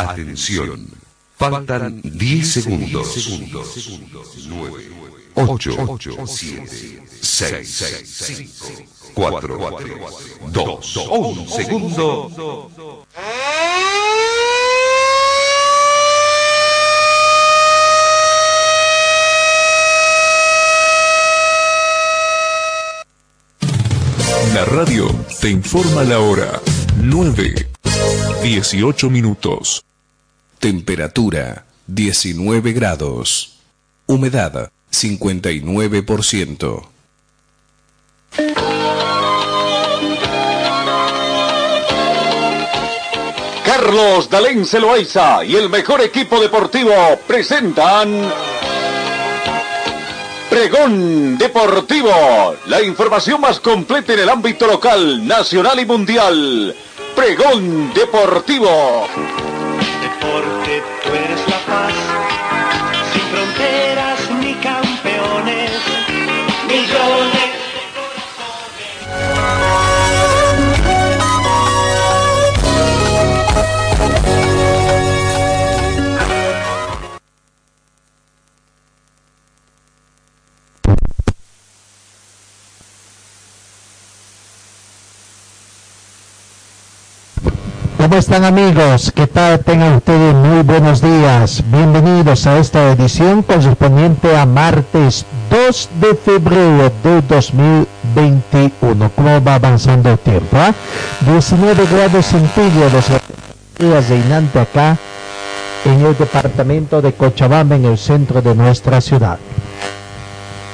Atención. Faltan 10 segundos. 9, 8, 7, 6, 5, 4, 2, 1 segundo. La radio te informa la hora 9, 18 minutos. Temperatura 19 grados. Humedad 59%. Carlos Dalén Celoaiza y el mejor equipo deportivo presentan Pregón Deportivo, la información más completa en el ámbito local, nacional y mundial. Pregón Deportivo. ¿Cómo están amigos? ¿Qué tal? Tengan ustedes muy buenos días. Bienvenidos a esta edición correspondiente a martes 2 de febrero de 2021. ¿Cómo va avanzando el tiempo? ah? 19 grados centígrados reinante acá en el departamento de Cochabamba, en el centro de nuestra ciudad.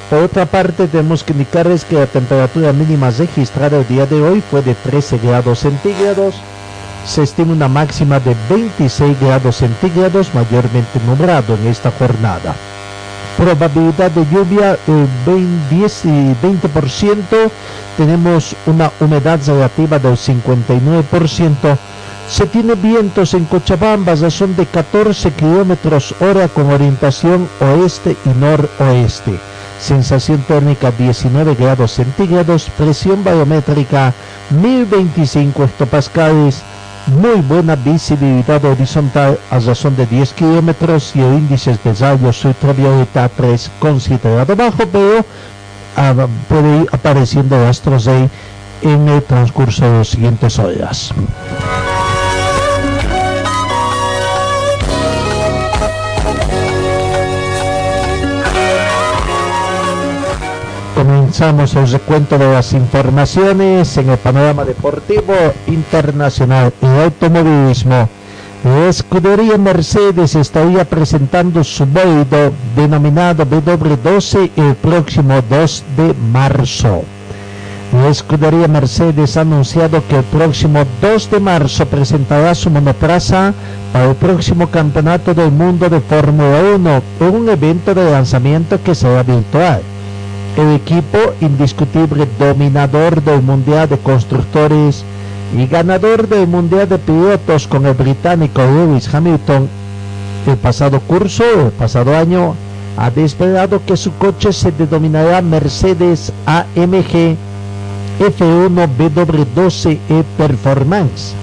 Por otra parte, tenemos que indicarles que la temperatura mínima registrada el día de hoy fue de 13 grados centígrados se estima una máxima de 26 grados centígrados mayormente nublado en esta jornada. Probabilidad de lluvia eh, 20, 10 y 20%, tenemos una humedad relativa del 59%, se tiene vientos en Cochabamba, razón de 14 kilómetros hora con orientación oeste y noroeste. Sensación térmica 19 grados centígrados, presión barométrica 1025 hectopascales, muy buena visibilidad horizontal a razón de 10 kilómetros y el índice de rayos ultravioleta 3 considerado bajo, pero ah, puede ir apareciendo rastros de en el transcurso de las siguientes horas. Comenzamos el recuento de las informaciones en el panorama deportivo internacional y automovilismo. La escudería Mercedes estaría presentando su Boido denominado W12 el próximo 2 de marzo. La escudería Mercedes ha anunciado que el próximo 2 de marzo presentará su monoplaza para el próximo Campeonato del Mundo de Fórmula 1 en un evento de lanzamiento que será virtual. El equipo indiscutible dominador del Mundial de Constructores y ganador del Mundial de Pilotos con el británico Lewis Hamilton el pasado curso, el pasado año, ha desvelado que su coche se denominará Mercedes AMG F1 W12 E-Performance.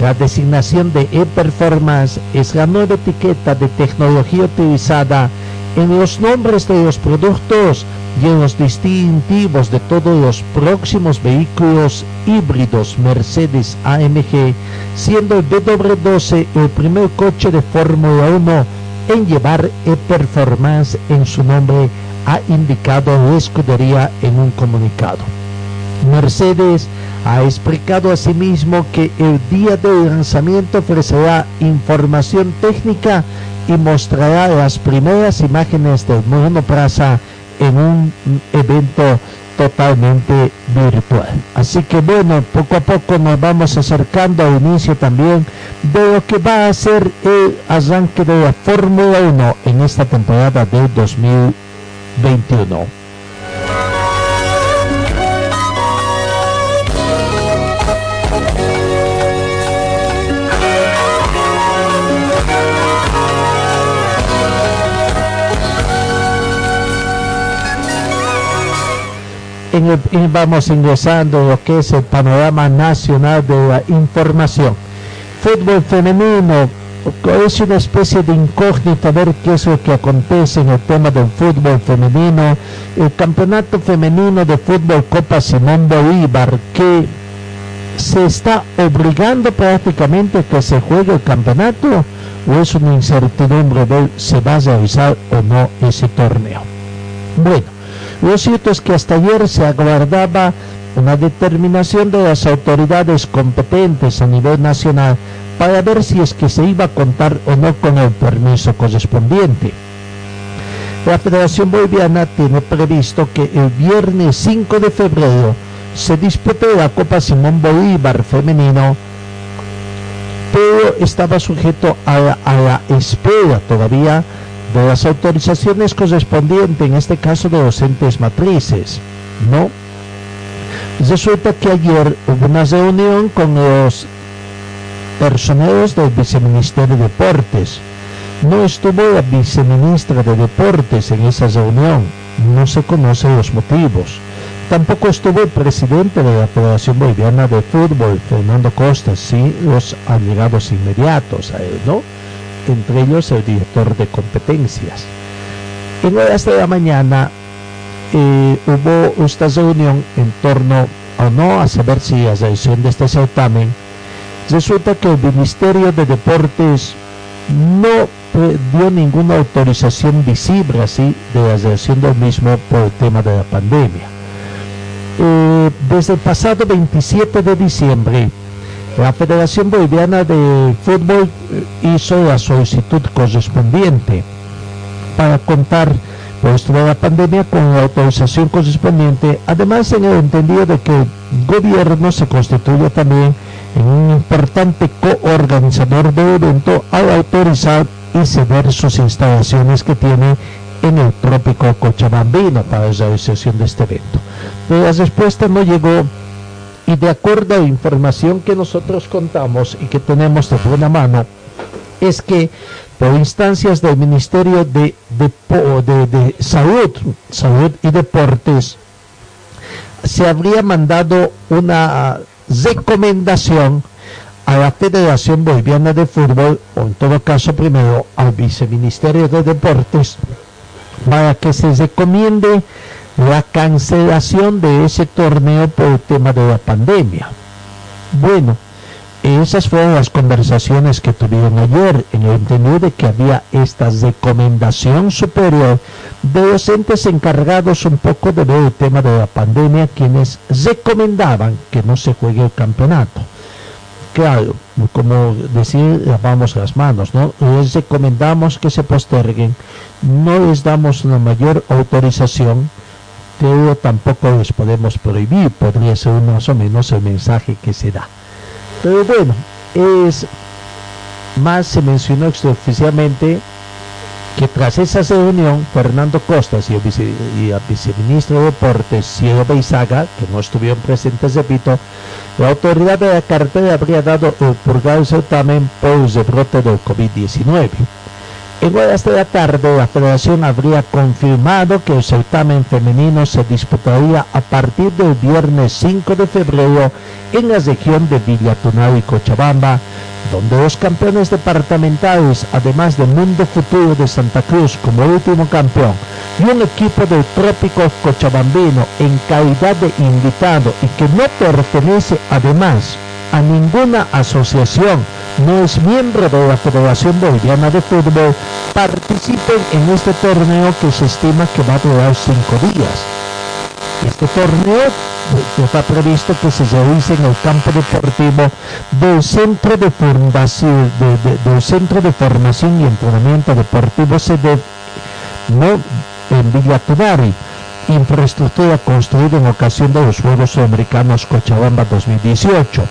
La designación de E-Performance es la nueva etiqueta de tecnología utilizada en los nombres de los productos y en los distintivos de todos los próximos vehículos híbridos Mercedes AMG, siendo el W12 el primer coche de Fórmula 1 en llevar e-performance en su nombre, ha indicado la escudería en un comunicado. Mercedes ha explicado asimismo que el día del lanzamiento ofrecerá información técnica y mostrará las primeras imágenes del monoplaza en un evento totalmente virtual. Así que bueno, poco a poco nos vamos acercando al inicio también de lo que va a ser el arranque de la Fórmula 1 en esta temporada de 2021. En vamos ingresando a lo que es el panorama nacional de la información. Fútbol femenino, es una especie de incógnita ver qué es lo que acontece en el tema del fútbol femenino, el campeonato femenino de fútbol Copa Simón Bolívar, que se está obligando prácticamente que se juegue el campeonato o es una incertidumbre de se va a realizar o no ese torneo. Bueno, lo cierto es que hasta ayer se aguardaba una determinación de las autoridades competentes a nivel nacional para ver si es que se iba a contar o no con el permiso correspondiente. La Federación Boliviana tiene previsto que el viernes 5 de febrero se dispute la Copa Simón Bolívar femenino, pero estaba sujeto a la, espera todavía de las autorizaciones correspondientes, en este caso de docentes matrices, ¿no? Resulta que ayer hubo una reunión con los personeros del Viceministerio de Deportes. No estuvo la viceministra de Deportes en esa reunión, no se conocen los motivos. Tampoco estuvo el presidente de la Federación Boliviana de Fútbol, Fernando Costa, sí, los allegados inmediatos a él, ¿no? Entre ellos el director de competencias. En horas de la mañana eh, hubo esta reunión en torno o no a saber si la realización de este certamen resulta que el Ministerio de Deportes no dio ninguna autorización visible así de la realización del mismo por el tema de la pandemia. Eh, desde el pasado 27 de diciembre, la Federación Boliviana de Fútbol eh, hizo la solicitud correspondiente para contar esto de la pandemia con la autorización correspondiente, además en el entendido de que el gobierno se constituye también en un importante coorganizador del evento al autorizar y ceder sus instalaciones que tiene en el trópico Cochabambino para la realización de este evento. Pero la respuesta no llegó y de acuerdo a la información que nosotros contamos y que tenemos de buena mano, es que por instancias del Ministerio de, de, de Salud, Salud y Deportes, se habría mandado una recomendación a la Federación Boliviana de Fútbol, o en todo caso primero al Viceministerio de Deportes, para que se recomiende la cancelación de ese torneo por el tema de la pandemia. Bueno, esas fueron las conversaciones que tuvieron ayer en el entendido de que había esta recomendación superior de docentes encargados un poco de ver el tema de la pandemia, quienes recomendaban que no se juegue el campeonato. Claro, como decir, lavamos las manos, ¿no? Les recomendamos que se posterguen, no les damos una mayor autorización, pero tampoco les podemos prohibir, podría ser más o menos el mensaje que se da. Pero bueno, es más se mencionó extraoficialmente que tras esa reunión, Fernando Costas y el, viceministro de Deportes, Cielo Beizaga, que no estuvieron presentes, repito, la autoridad de la cartera habría dado el purgado certamen por el rebrote del COVID-19. En horas de la tarde, la federación habría confirmado que el certamen femenino se disputaría a partir del viernes 5 de febrero en la región de Villatunao y Cochabamba, donde los campeones departamentales, además de Mundo Futuro de Santa Cruz como último campeón, y un equipo del Trópico Cochabambino en calidad de invitado y que no pertenece además a ninguna asociación, no es miembro de la Federación Boliviana de Fútbol, participen en este torneo que se estima que va a durar cinco días. Este torneo está previsto que se realice en el campo deportivo del Centro de Formación, del Centro de Formación y Entrenamiento Deportivo CD, no en Villa Tudari infraestructura construida en ocasión de los Juegos Americanos Cochabamba 2018.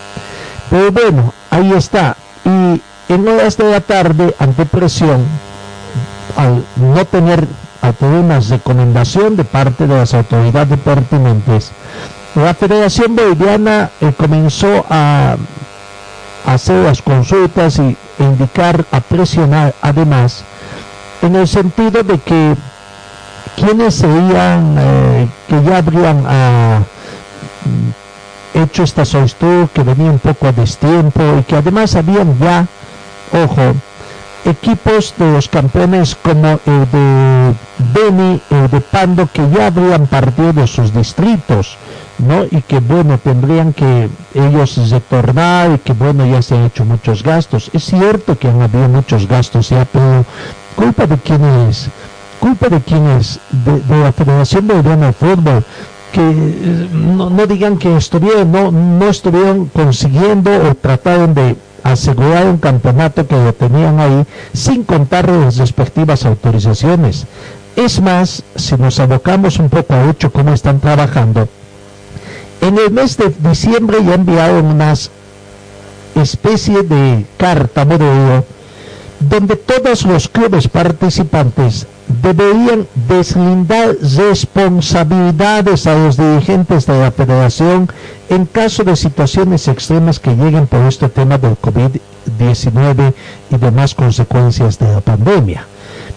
Pero bueno, ahí está. Y en horas de la tarde, ante presión, al no tener, al tener una recomendación de parte de las autoridades pertinentes, la Federación Boliviana eh, comenzó a hacer las consultas y indicar, a presionar además, en el sentido de que quienes serían, eh, que ya habrían ah, hecho esta solicitud, que venía un poco a destiempo y que además habían ya, ojo, equipos de los campeones como el de Beni, el de Pando, que ya habrían partido sus distritos, ¿no? Y que bueno, tendrían que ellos retornar y que bueno, ya se han hecho muchos gastos. Es cierto que han habido muchos gastos ya, pero ¿culpa de quién es? ¿Culpa de quién es? De, la Federación Boliviana de Fútbol, que eh, no, digan que estuvieron, no, estuvieron consiguiendo o trataron de asegurar un campeonato que lo tenían ahí sin contar las respectivas autorizaciones. Es más, si nos abocamos un poco a hecho cómo están trabajando, en el mes de diciembre ya enviaron unas especie de carta modelo donde todos los clubes participantes deberían deslindar responsabilidades a los dirigentes de la federación en caso de situaciones extremas que lleguen por este tema del COVID-19 y demás consecuencias de la pandemia.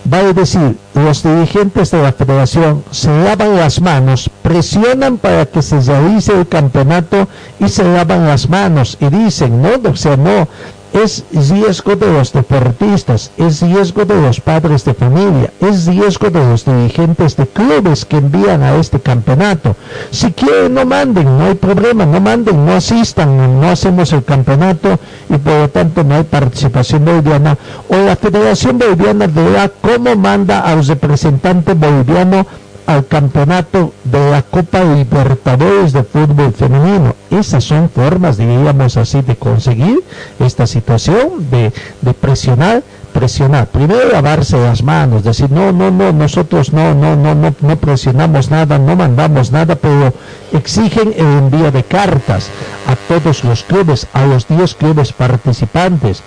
Vale decir, los dirigentes de la federación se lavan las manos, presionan para que se realice el campeonato y se lavan las manos y dicen, no, o sea, no, es riesgo de los deportistas, es riesgo de los padres de familia, es riesgo de los dirigentes de clubes que envían a este campeonato. Si quieren, no manden, no hay problema, no manden, no asistan, no hacemos el campeonato y por lo tanto no hay participación boliviana. O la Federación Boliviana verá cómo manda a los representantes bolivianos al campeonato de la Copa Libertadores de fútbol femenino. Esas son formas, diríamos así, de conseguir esta situación, de, presionar, presionar. Primero lavarse las manos, decir, no, no, no, nosotros no, no, no, no, no presionamos nada, no mandamos nada, pero exigen el envío de cartas a todos los clubes, a los 10 clubes participantes,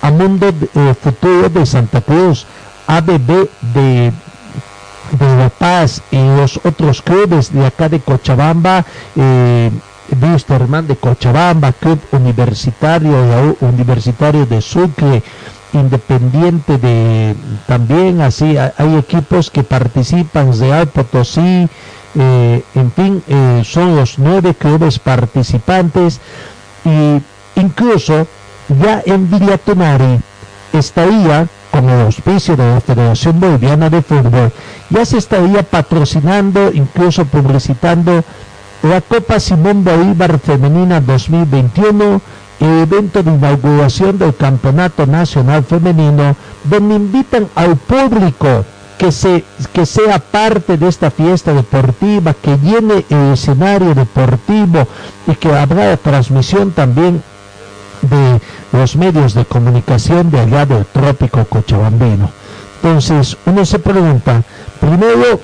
a Mundo eh, Futuro de Santa Cruz, ABB de de La Paz y los otros clubes de acá de Cochabamba, eh, Wisterman de Cochabamba, Club Universitario, Universitario de Sucre, Independiente de también así hay equipos que participan Real Potosí eh, en fin eh, son los nueve clubes participantes y incluso ya en Villatonari estaría con el auspicio de la Federación Boliviana de Fútbol, ya se estaría patrocinando, incluso publicitando la Copa Simón Bolívar Femenina 2021, el evento de inauguración del Campeonato Nacional Femenino, donde invitan al público que, se, que sea parte de esta fiesta deportiva, que llene el escenario deportivo y que habrá transmisión también de los medios de comunicación de allá del trópico cochabambino. Entonces, uno se pregunta, primero,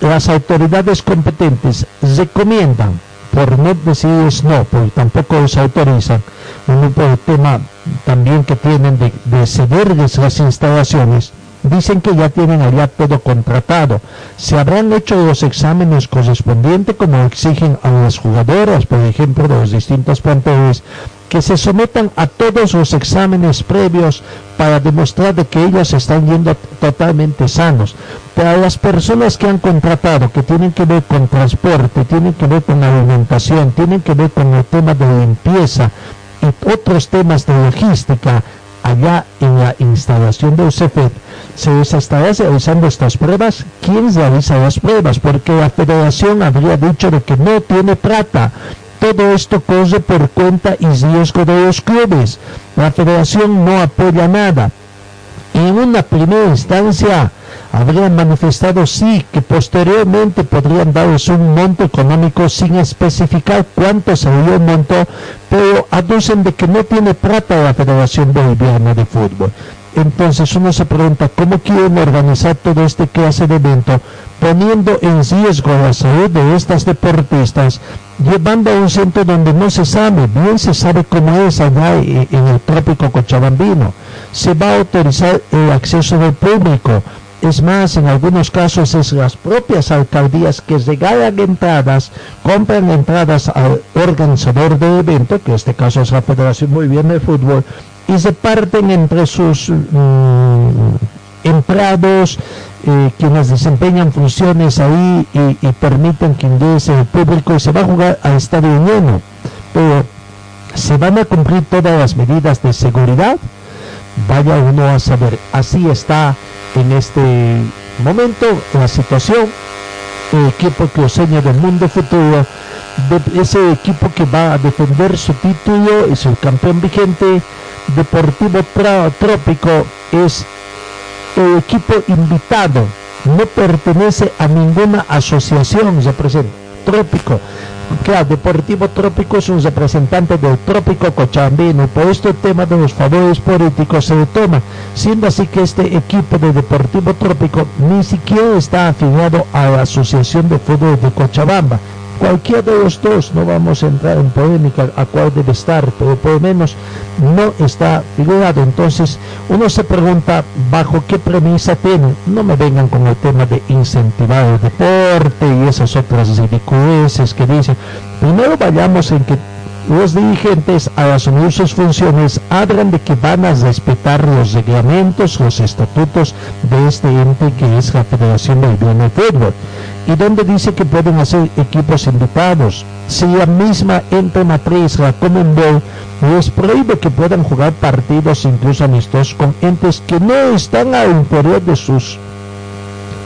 las autoridades competentes recomiendan, por no decir no, porque tampoco los autorizan, un tema también que tienen de, de cederles las instalaciones, dicen que ya tienen allá todo contratado. Se habrán hecho los exámenes correspondientes como exigen a las jugadoras, por ejemplo, de los distintos planteles, que se sometan a todos los exámenes previos para demostrar de que ellos están yendo totalmente sanos. Para las personas que han contratado, que tienen que ver con transporte, tienen que ver con alimentación, tienen que ver con el tema de limpieza y otros temas de logística, allá en la instalación de UCEFET, se les estará realizando estas pruebas. ¿Quién realiza las pruebas? Porque la federación habría dicho de que no tiene plata todo esto corre por cuenta y riesgo de los clubes. La federación no apoya nada. En una primera instancia habrían manifestado sí que posteriormente podrían darles un monto económico sin especificar cuánto sería el monto, pero aducen de que no tiene plata la Federación Boliviana de Fútbol. Entonces uno se pregunta cómo quieren organizar todo este clase de evento poniendo en riesgo la salud de estas deportistas, llevando a un centro donde no se sabe, bien se sabe cómo es allá en el trópico cochabambino. Se va a autorizar el acceso del público. Es más, en algunos casos es las propias alcaldías que regalan entradas, compran entradas al organizador del evento, que en este caso es la Federación Muy Bien de Fútbol, y se parten entre sus mm, empleados, eh, quienes desempeñan funciones ahí y, permiten que ingrese el público y se va a jugar a estadio lleno. Pero se van a cumplir todas las medidas de seguridad, vaya uno a saber. Así está en este momento la situación. El equipo que oseña del mundo futuro, de ese equipo que va a defender su título, es el campeón vigente. Deportivo Trópico es el equipo invitado, no pertenece a ninguna asociación, se presenta. Trópico Claro, Deportivo Trópico es un representante del Trópico Cochabambino. Por este tema de los favores políticos se toma, siendo así que este equipo de Deportivo Trópico ni siquiera está afiliado a la Asociación de Fútbol de Cochabamba. Cualquiera de los dos, no vamos a entrar en polémica a cuál debe estar, pero por lo menos no está figurado. Entonces, uno se pregunta bajo qué premisa tiene. No me vengan con el tema de incentivar el deporte y esas otras ridiculeces que dicen. Primero vayamos en que los dirigentes al asumir sus funciones hablan de que van a respetar los reglamentos, los estatutos de este ente que es la Federación Boliviana de Fútbol y donde dice que pueden hacer equipos invitados. Si la misma ente matriz, la Commonwealth, les prohíbe que puedan jugar partidos incluso amistosos con entes que no están al interior de sus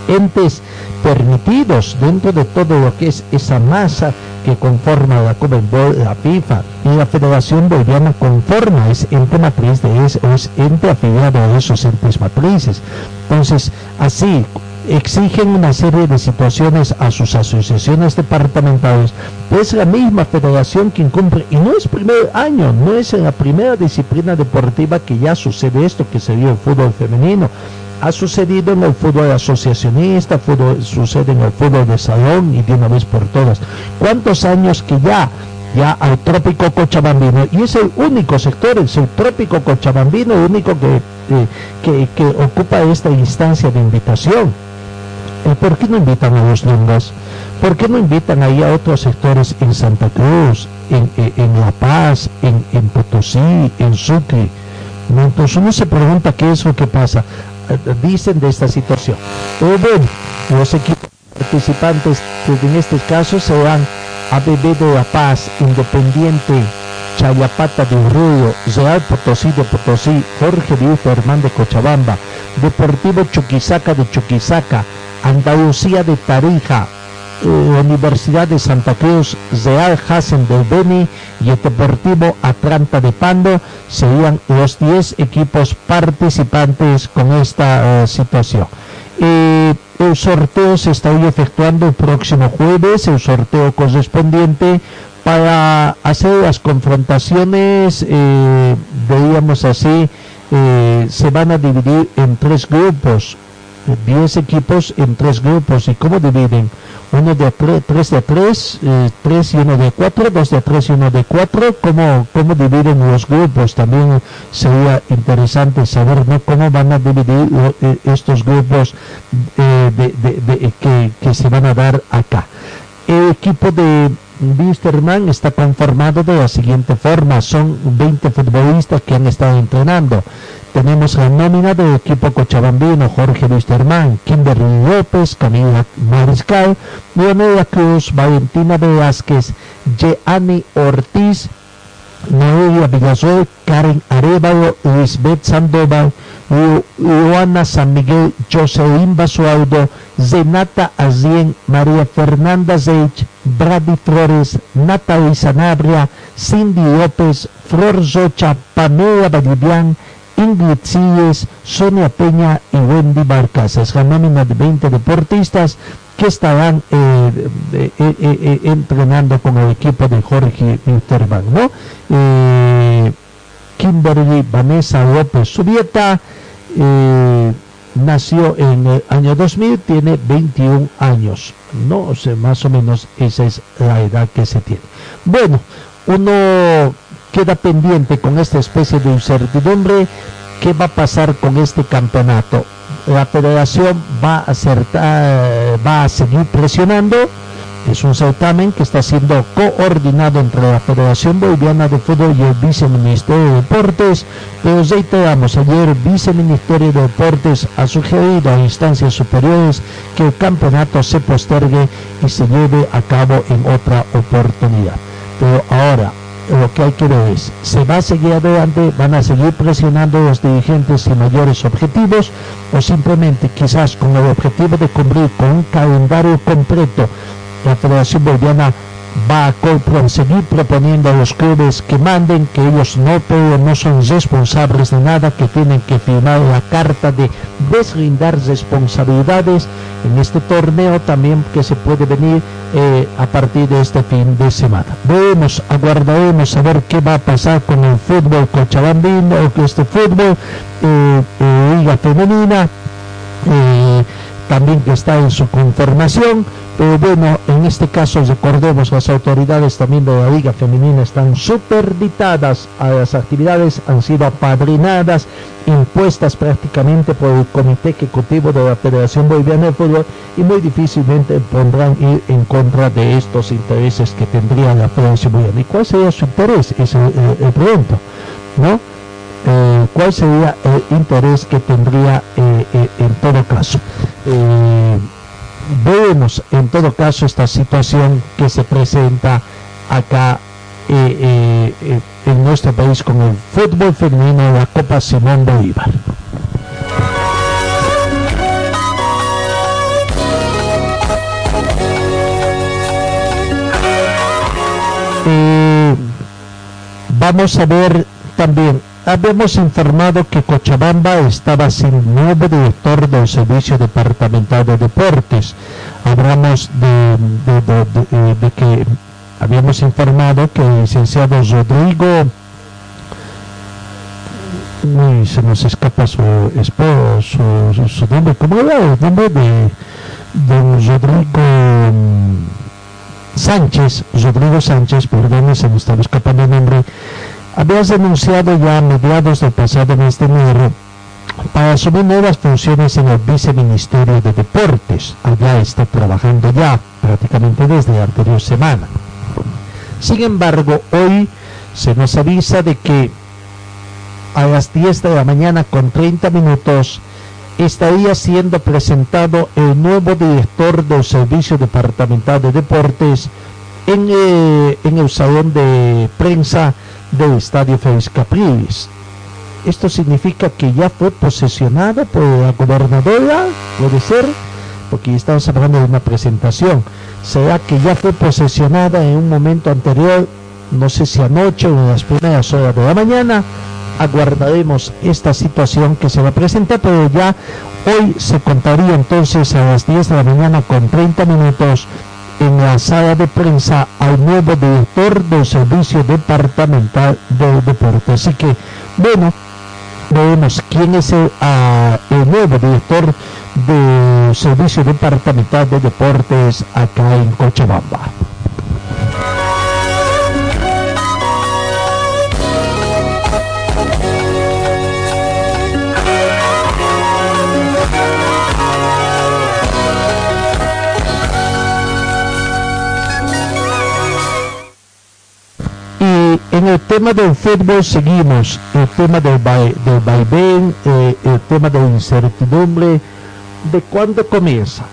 entes permitidos dentro de todo lo que es esa masa que conforma la Commonwealth, la FIFA y la Federación Boliviana conforma es ente matriz de eso, es ente afiliado a esos entes matrices. Entonces, así exigen una serie de situaciones a sus asociaciones departamentales, es la misma federación que incumple, y no es primer año, no es en la primera disciplina deportiva que ya sucede esto, que sería el fútbol femenino. Ha sucedido en el fútbol asociacionista, fútbol, sucede en el fútbol de salón y de una vez por todas. ¿Cuántos años que ya ya al trópico cochabambino y es el único sector, es el trópico cochabambino, el único que, que ocupa esta instancia de invitación. ¿Por qué no invitan a los lungas? ¿Por qué no invitan ahí a otros sectores en Santa Cruz, en, La Paz, en, Potosí, en Sucre? Entonces uno se pregunta qué es lo que pasa. Dicen de esta situación. Pero bueno, los equipos participantes en este caso serán ABB de La Paz, Independiente, Chayapata de Urruyo, Real Potosí de Potosí, Jorge Luis Hernández de Cochabamba, Deportivo Chuquisaca de Chuquisaca, Andalucía de Tarija, eh, Universidad de Santa Cruz, Real Hassen del Beni y el Deportivo Atlanta de Pando serían los 10 equipos participantes con esta eh, situación. Eh, el sorteo se estaría efectuando el próximo jueves, el sorteo correspondiente para hacer las confrontaciones, veíamos así, se van a dividir en tres grupos. 10 equipos en tres grupos. ¿Y cómo dividen? Uno de tres de tres, eh, tres y uno de cuatro, dos de tres y uno de cuatro. ¿Cómo, cómo dividen los grupos? También sería interesante saber ¿no? cómo van a dividir eh, estos grupos eh, que, que se van a dar acá. El equipo de Wisterman está conformado de la siguiente forma. Son 20 futbolistas que han estado entrenando. Tenemos la nómina del equipo cochabambino Jorge Wisterman, Kimberly López, Camila Mariscal, Leonela Cruz, Valentina Velázquez, Jeanne Ortiz, Noelia Villasol, Karen Arevalo, Lisbeth Sandoval, Luana San Miguel, Jocelyn Basualdo, Zenata Azien, María Fernanda Zeich, Brady Flores, Natalie Sanabria, Cindy López, Flor Zocha, Pamela Badivian, Ingrid Silles, Sonia Peña y Wendy Barcas. Es la nómina de 20 deportistas que estarán eh, eh, eh, entrenando con el equipo de Jorge Winterman, ¿no? Kimberly Vanessa López Subieta nació en el año 2000, tiene 21 años, ¿no? O más o menos esa es la edad que se tiene. Bueno, uno queda pendiente con esta especie de incertidumbre. ¿Qué va a pasar con este campeonato? La federación va a, acertar, va a seguir presionando. Es un certamen que está siendo coordinado entre la Federación Boliviana de Fútbol y el Viceministerio de Deportes. Pero reiteramos, ayer el Viceministerio de Deportes ha sugerido a instancias superiores que el campeonato se postergue y se lleve a cabo en otra oportunidad. Pero ahora, lo que hay que ver es, ¿se va a seguir adelante? ¿Van a seguir presionando los dirigentes sin mayores objetivos? ¿O simplemente quizás con el objetivo de cumplir con un calendario completo la Federación Boliviana va a seguir proponiendo a los clubes que manden, que ellos no no son responsables de nada, que tienen que firmar la carta de deslindar responsabilidades en este torneo también que se puede venir eh, a partir de este fin de semana. Vemos, aguardaremos a ver qué va a pasar con el fútbol cochabambino, o este fútbol, eh, eh, liga femenina, también que está en su conformación pero bueno, en este caso recordemos, las autoridades también de la Liga Femenina están superditadas a las actividades, han sido apadrinadas, impuestas prácticamente por el Comité Ejecutivo de la Federación Boliviana de Fútbol y muy difícilmente podrán ir en contra de estos intereses que tendría la Federación Boliviana. ¿Y cuál sería su interés? Es el, pregunto, ¿no? Eh, ¿Cuál sería el interés que tendría eh, eh, en todo caso? Vemos en todo caso esta situación que se presenta acá eh, eh, eh, en nuestro país con el fútbol femenino de la Copa Simón Bolívar. vamos a ver también habíamos informado que Cochabamba estaba sin nuevo director del Servicio Departamental de Deportes. Hablamos de, de, que habíamos informado que el licenciado Rodrigo se nos escapa su esposo, su, nombre, ¿cómo era el nombre de, de Rodrigo Sánchez? Rodrigo Sánchez, perdón, se nos estaba escapando el nombre habías denunciado ya a mediados del pasado mes de enero para asumir nuevas funciones en el Viceministerio de Deportes. Allá está trabajando ya prácticamente desde la anterior semana. Sin embargo, hoy se nos avisa de que a las 10 de la mañana con 30 minutos estaría siendo presentado el nuevo director del Servicio Departamental de Deportes en, eh, en el salón de prensa del Estadio Félix Capriles. Esto significa que ya fue posesionado por la gobernadora, puede ser, porque estamos hablando de una presentación. ¿Será que ya fue posesionada en un momento anterior, no sé si anoche o en las primeras horas de la mañana? Aguardaremos esta situación que se va a presentar, pero ya hoy se contaría entonces a las 10 de la mañana con 30 minutos en la sala de prensa al nuevo director del Servicio Departamental de Deporte. Así que, bueno, vemos quién es el, ah, el nuevo director del Servicio Departamental de Deportes acá en Cochabamba. En el tema del fútbol seguimos, el tema del, del vaivén, eh, el tema de la incertidumbre, de cuándo comienza.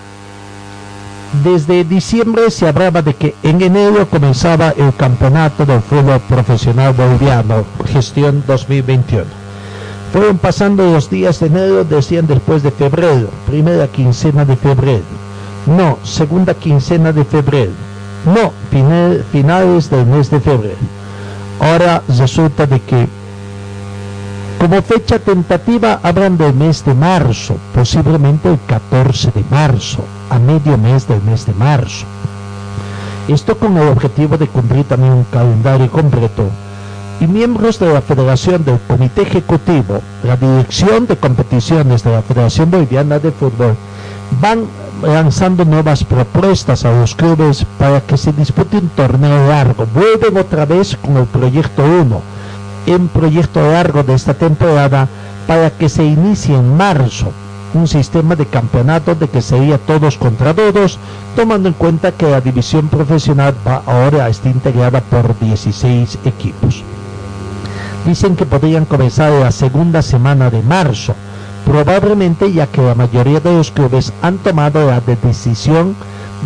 Desde diciembre se hablaba de que en enero comenzaba el campeonato del fútbol profesional boliviano, gestión 2021. Fueron pasando los días de enero, decían después de febrero, primera quincena de febrero. No, segunda quincena de febrero. No, finales del mes de febrero Ahora resulta de que como fecha tentativa hablan del mes de marzo, posiblemente el 14 de marzo, a medio mes del mes de marzo. Esto con el objetivo de cumplir también un calendario completo. Y miembros de la Federación del Comité Ejecutivo, la Dirección de Competiciones de la Federación Boliviana de Fútbol, van lanzando nuevas propuestas a los clubes para que se dispute un torneo largo. Vuelven otra vez con el proyecto 1, un proyecto largo de esta temporada para que se inicie en marzo un sistema de campeonato de que sería todos contra todos, tomando en cuenta que la división profesional va ahora está integrada por 16 equipos. Dicen que podrían comenzar la segunda semana de marzo probablemente ya que la mayoría de los clubes han tomado la decisión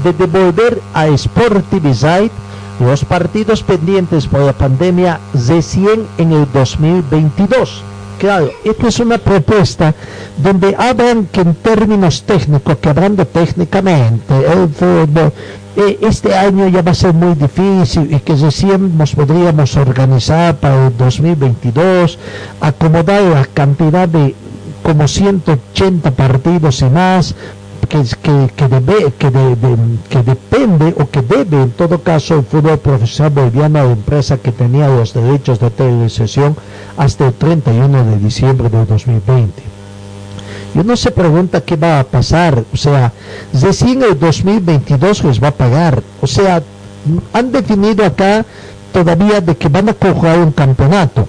de devolver a Sportivizite los partidos pendientes por la pandemia recién en el 2022. Claro, esta es una propuesta donde hablan que en términos técnicos, que hablando técnicamente, el fútbol, eh, este año ya va a ser muy difícil y que recién nos podríamos organizar para el 2022, acomodar la cantidad de como 180 partidos y más que, que, que, debe, que, que depende o que debe en todo caso el fútbol profesional boliviano a empresa que tenía los derechos de televisación hasta el 31 de diciembre de 2020. Y uno se pregunta qué va a pasar, o sea, recién el 2022 les va a pagar, o sea, han definido acá todavía de que van a jugar un campeonato.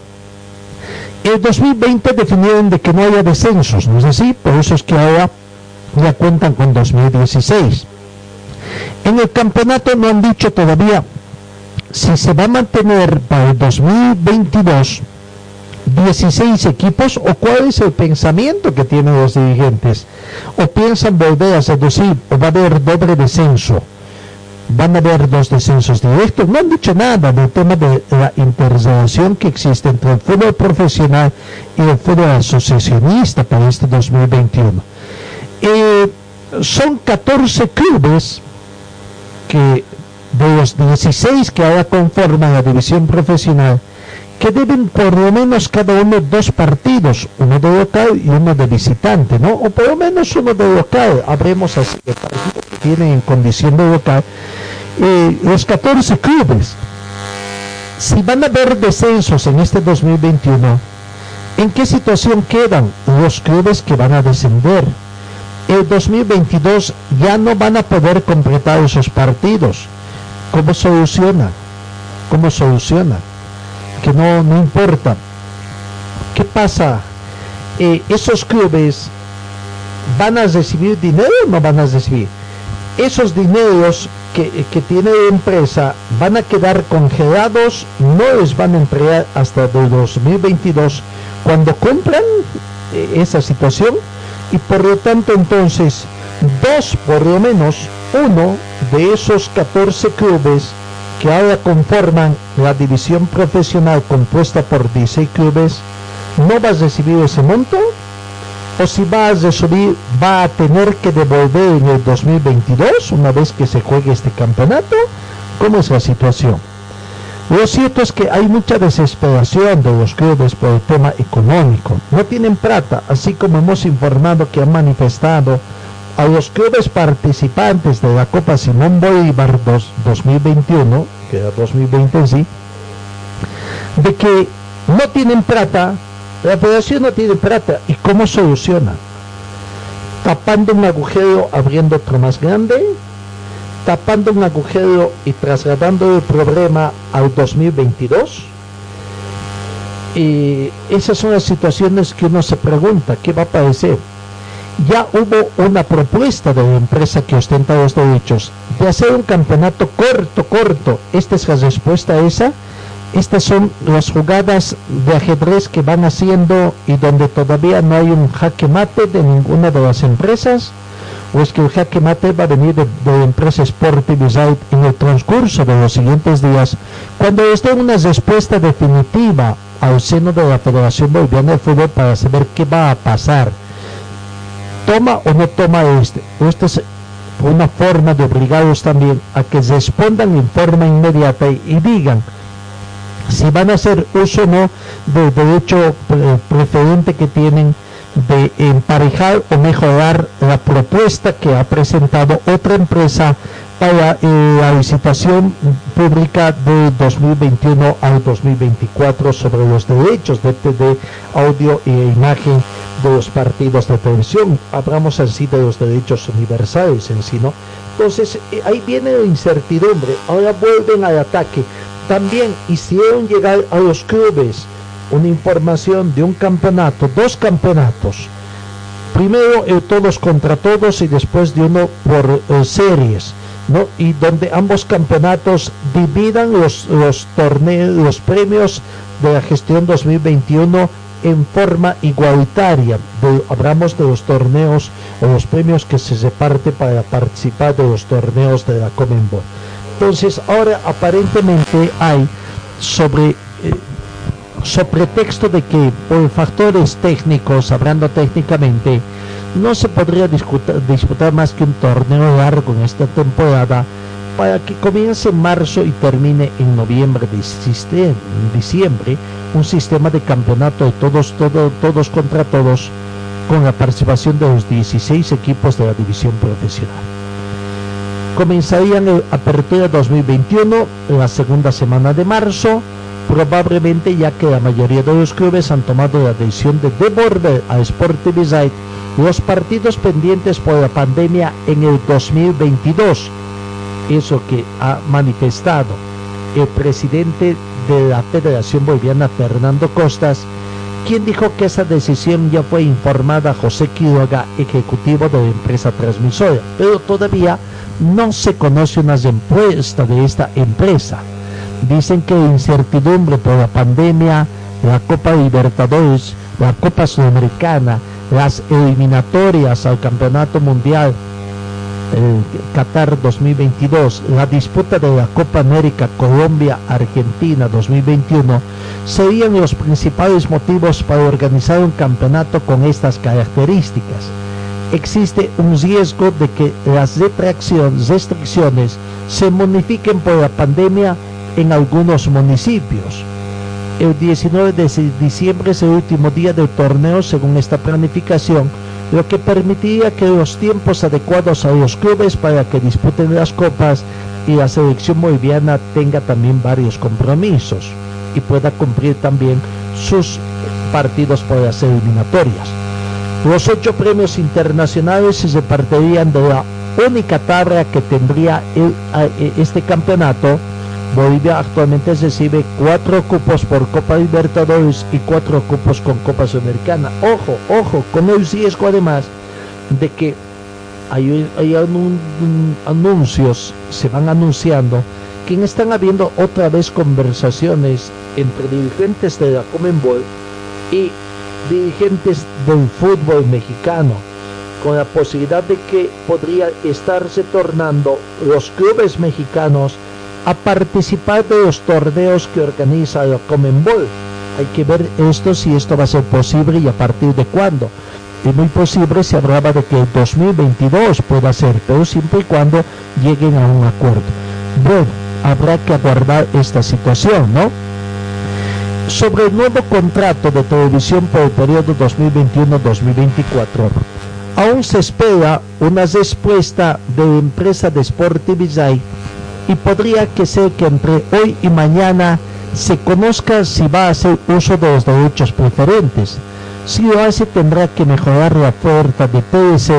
El 2020 definieron de que no haya descensos, ¿no es así? Por eso es que ahora ya cuentan con 2016. En el campeonato no han dicho todavía si se va a mantener para el 2022 16 equipos o cuál es el pensamiento que tienen los dirigentes. O piensan volver a seducir o va a haber doble descenso. Van a haber dos descensos directos. No han dicho nada del tema de la interrelación que existe entre el fútbol profesional y el fútbol asociacionista para este 2021 eh, son 14 clubes que de los 16 que ahora conforman la división profesional que deben por lo menos cada uno dos partidos, uno de local y uno de visitante, ¿no? O por lo menos uno de local, habremos así el partido que tienen en condición de local, eh, los 14 clubes. Si van a haber descensos en este 2021, ¿en qué situación quedan los clubes que van a descender? el 2022 ya no van a poder completar esos partidos. ¿Cómo soluciona? ¿Cómo soluciona? Que no, no importa. ¿Qué pasa? Eh, esos clubes van a recibir dinero no van a recibir. Esos dineros que, que, tiene la empresa van a quedar congelados, no les van a entregar hasta el 2022 cuando cumplan eh, esa situación y por lo tanto entonces dos por lo menos uno de esos 14 clubes que ahora conforman la división profesional compuesta por 16 clubes no va a recibir ese monto o si va a recibir va a tener que devolver en el 2022 una vez que se juegue este campeonato ¿cómo es la situación? Lo cierto es que hay mucha desesperación de los clubes por el tema económico. No tienen plata, así como hemos informado que han manifestado a los clubes participantes de la Copa Simón Bolívar 2021, que era 2020 en sí, de que no tienen plata, la federación no tiene plata. ¿Y cómo soluciona? Tapando un agujero, abriendo otro más grande, tapando un agujero y trasladando el problema al 2022? Y esas son las situaciones que uno se pregunta, ¿qué va a parecer? Ya hubo una propuesta de la empresa que ostenta los derechos de hacer un campeonato corto, corto. Esta es la respuesta a esa. Estas son las jugadas de ajedrez que van haciendo y donde todavía no hay un jaque mate de ninguna de las empresas o es que el jaque mate va a venir de, la empresa Sporting en el transcurso de los siguientes días, cuando esté una respuesta definitiva al seno de la Federación Boliviana de Fútbol para saber qué va a pasar. ¿Toma o no toma este? Esta es una forma de obligarlos también a que respondan en forma inmediata y, digan si van a hacer uso o no del derecho preferente que tienen de emparejar o mejorar la propuesta que ha presentado otra empresa para eh, la licitación pública de 2021 al 2024 sobre los derechos de, de audio e imagen de los partidos de televisión. Hablamos así de los derechos universales en sí, ¿no? Entonces, eh, ahí viene la incertidumbre. Ahora vuelven al ataque. También hicieron llegar a los clubes una información de un campeonato, dos campeonatos. Primero el todos contra todos y después de uno por eh, series, ¿no? Y donde ambos campeonatos dividan los, los torneos, los premios de la gestión 2021 en forma igualitaria. hablamos de los torneos o los premios que se reparte para participar de los torneos de la Comenbol. Entonces ahora aparentemente hay sobre, eh, sobre pretexto de que por factores técnicos, hablando técnicamente, no se podría disputar, más que un torneo largo en esta temporada para que comience en marzo y termine en noviembre, diciembre, un sistema de campeonato de todos, contra todos, con la participación de los 16 equipos de la división profesional. Comenzarían la apertura 2021 la segunda semana de marzo, probablemente ya que la mayoría de los clubes han tomado la decisión de devolver a Sport los partidos pendientes por la pandemia en el 2022 eso que ha manifestado el presidente de la Federación Boliviana, Fernando Costas, quien dijo que esa decisión ya fue informada a José Quiroga, ejecutivo de la empresa transmisora, pero todavía no se conoce una respuesta de esta empresa. Dicen que incertidumbre por la pandemia, la Copa Libertadores, la Copa Sudamericana, las eliminatorias al Campeonato Mundial el Qatar 2022, la disputa de la Copa América Colombia-Argentina 2021 serían los principales motivos para organizar un campeonato con estas características. Existe un riesgo de que las restricciones se modifiquen por la pandemia en algunos municipios. El 19 de diciembre es el último día del torneo según esta planificación lo que permitiría que los tiempos adecuados a los clubes para que disputen las copas y la selección boliviana tenga también varios compromisos y pueda cumplir también sus partidos por las eliminatorias. Los ocho premios internacionales se repartirían de la única tabla que tendría este campeonato Bolivia actualmente recibe cuatro cupos por Copa Libertadores y cuatro cupos con Copa Sudamericana. Ojo, ojo, con el riesgo además de que hay, anuncios, se van anunciando, que están habiendo otra vez conversaciones entre dirigentes de la Comenbol y dirigentes del fútbol mexicano, con la posibilidad de que podría estarse tornando los clubes mexicanos a participar de los torneos que organiza el Comenbol. Hay que ver esto, si esto va a ser posible y a partir de cuándo. Es muy posible, se hablaba de que el 2022 pueda ser, pero siempre y cuando lleguen a un acuerdo. Bueno, habrá que aguardar esta situación, ¿no? Sobre el nuevo contrato de televisión por el periodo 2021-2024, aún se espera una respuesta de la empresa de Sport y podría que ser que entre hoy y mañana se conozca si va a hacer uso de los derechos preferentes. Si lo hace tendrá que mejorar la oferta de PS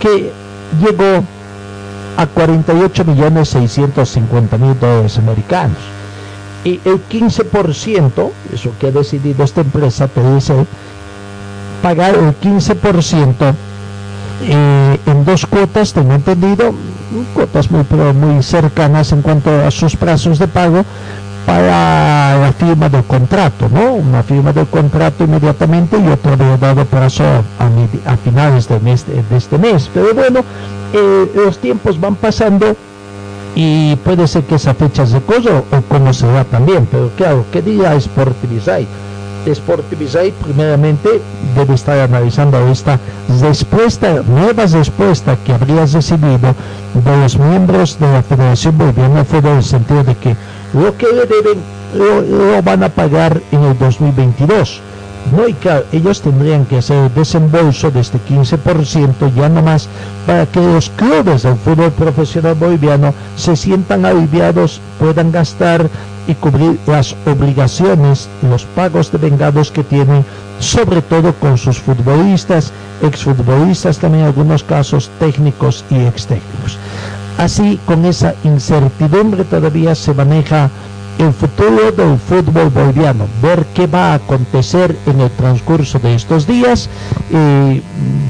que llegó a 48 millones 650 mil dólares americanos. Y el 15%, eso que ha decidido esta empresa, PS, pagar el 15% eh, en dos cuotas, tengo entendido, cuotas muy, muy cercanas en cuanto a sus plazos de pago para la firma del contrato, ¿no? Una firma del contrato inmediatamente y otro había dado plazo a, a, finales de, mes, de, este mes. Pero bueno, eh, los tiempos van pasando y puede ser que esa fecha se cosa o como se va también. Pero claro, ¿qué día por Sportivizai primeramente debe estar analizando esta respuesta, nueva respuesta que habría recibido de los miembros de la Federación Boliviana fue en el sentido de que lo que le deben lo, van a pagar en el 2022. No, y claro, ellos tendrían que hacer el desembolso de este 15% ya nomás para que los clubes del fútbol profesional boliviano se sientan aliviados, puedan gastar y cubrir las obligaciones, los pagos de vengados que tienen, sobre todo con sus futbolistas, exfutbolistas, también en algunos casos técnicos y ex técnicos. Así, con esa incertidumbre todavía se maneja el futuro del fútbol boliviano, ver qué va a acontecer en el transcurso de estos días, eh,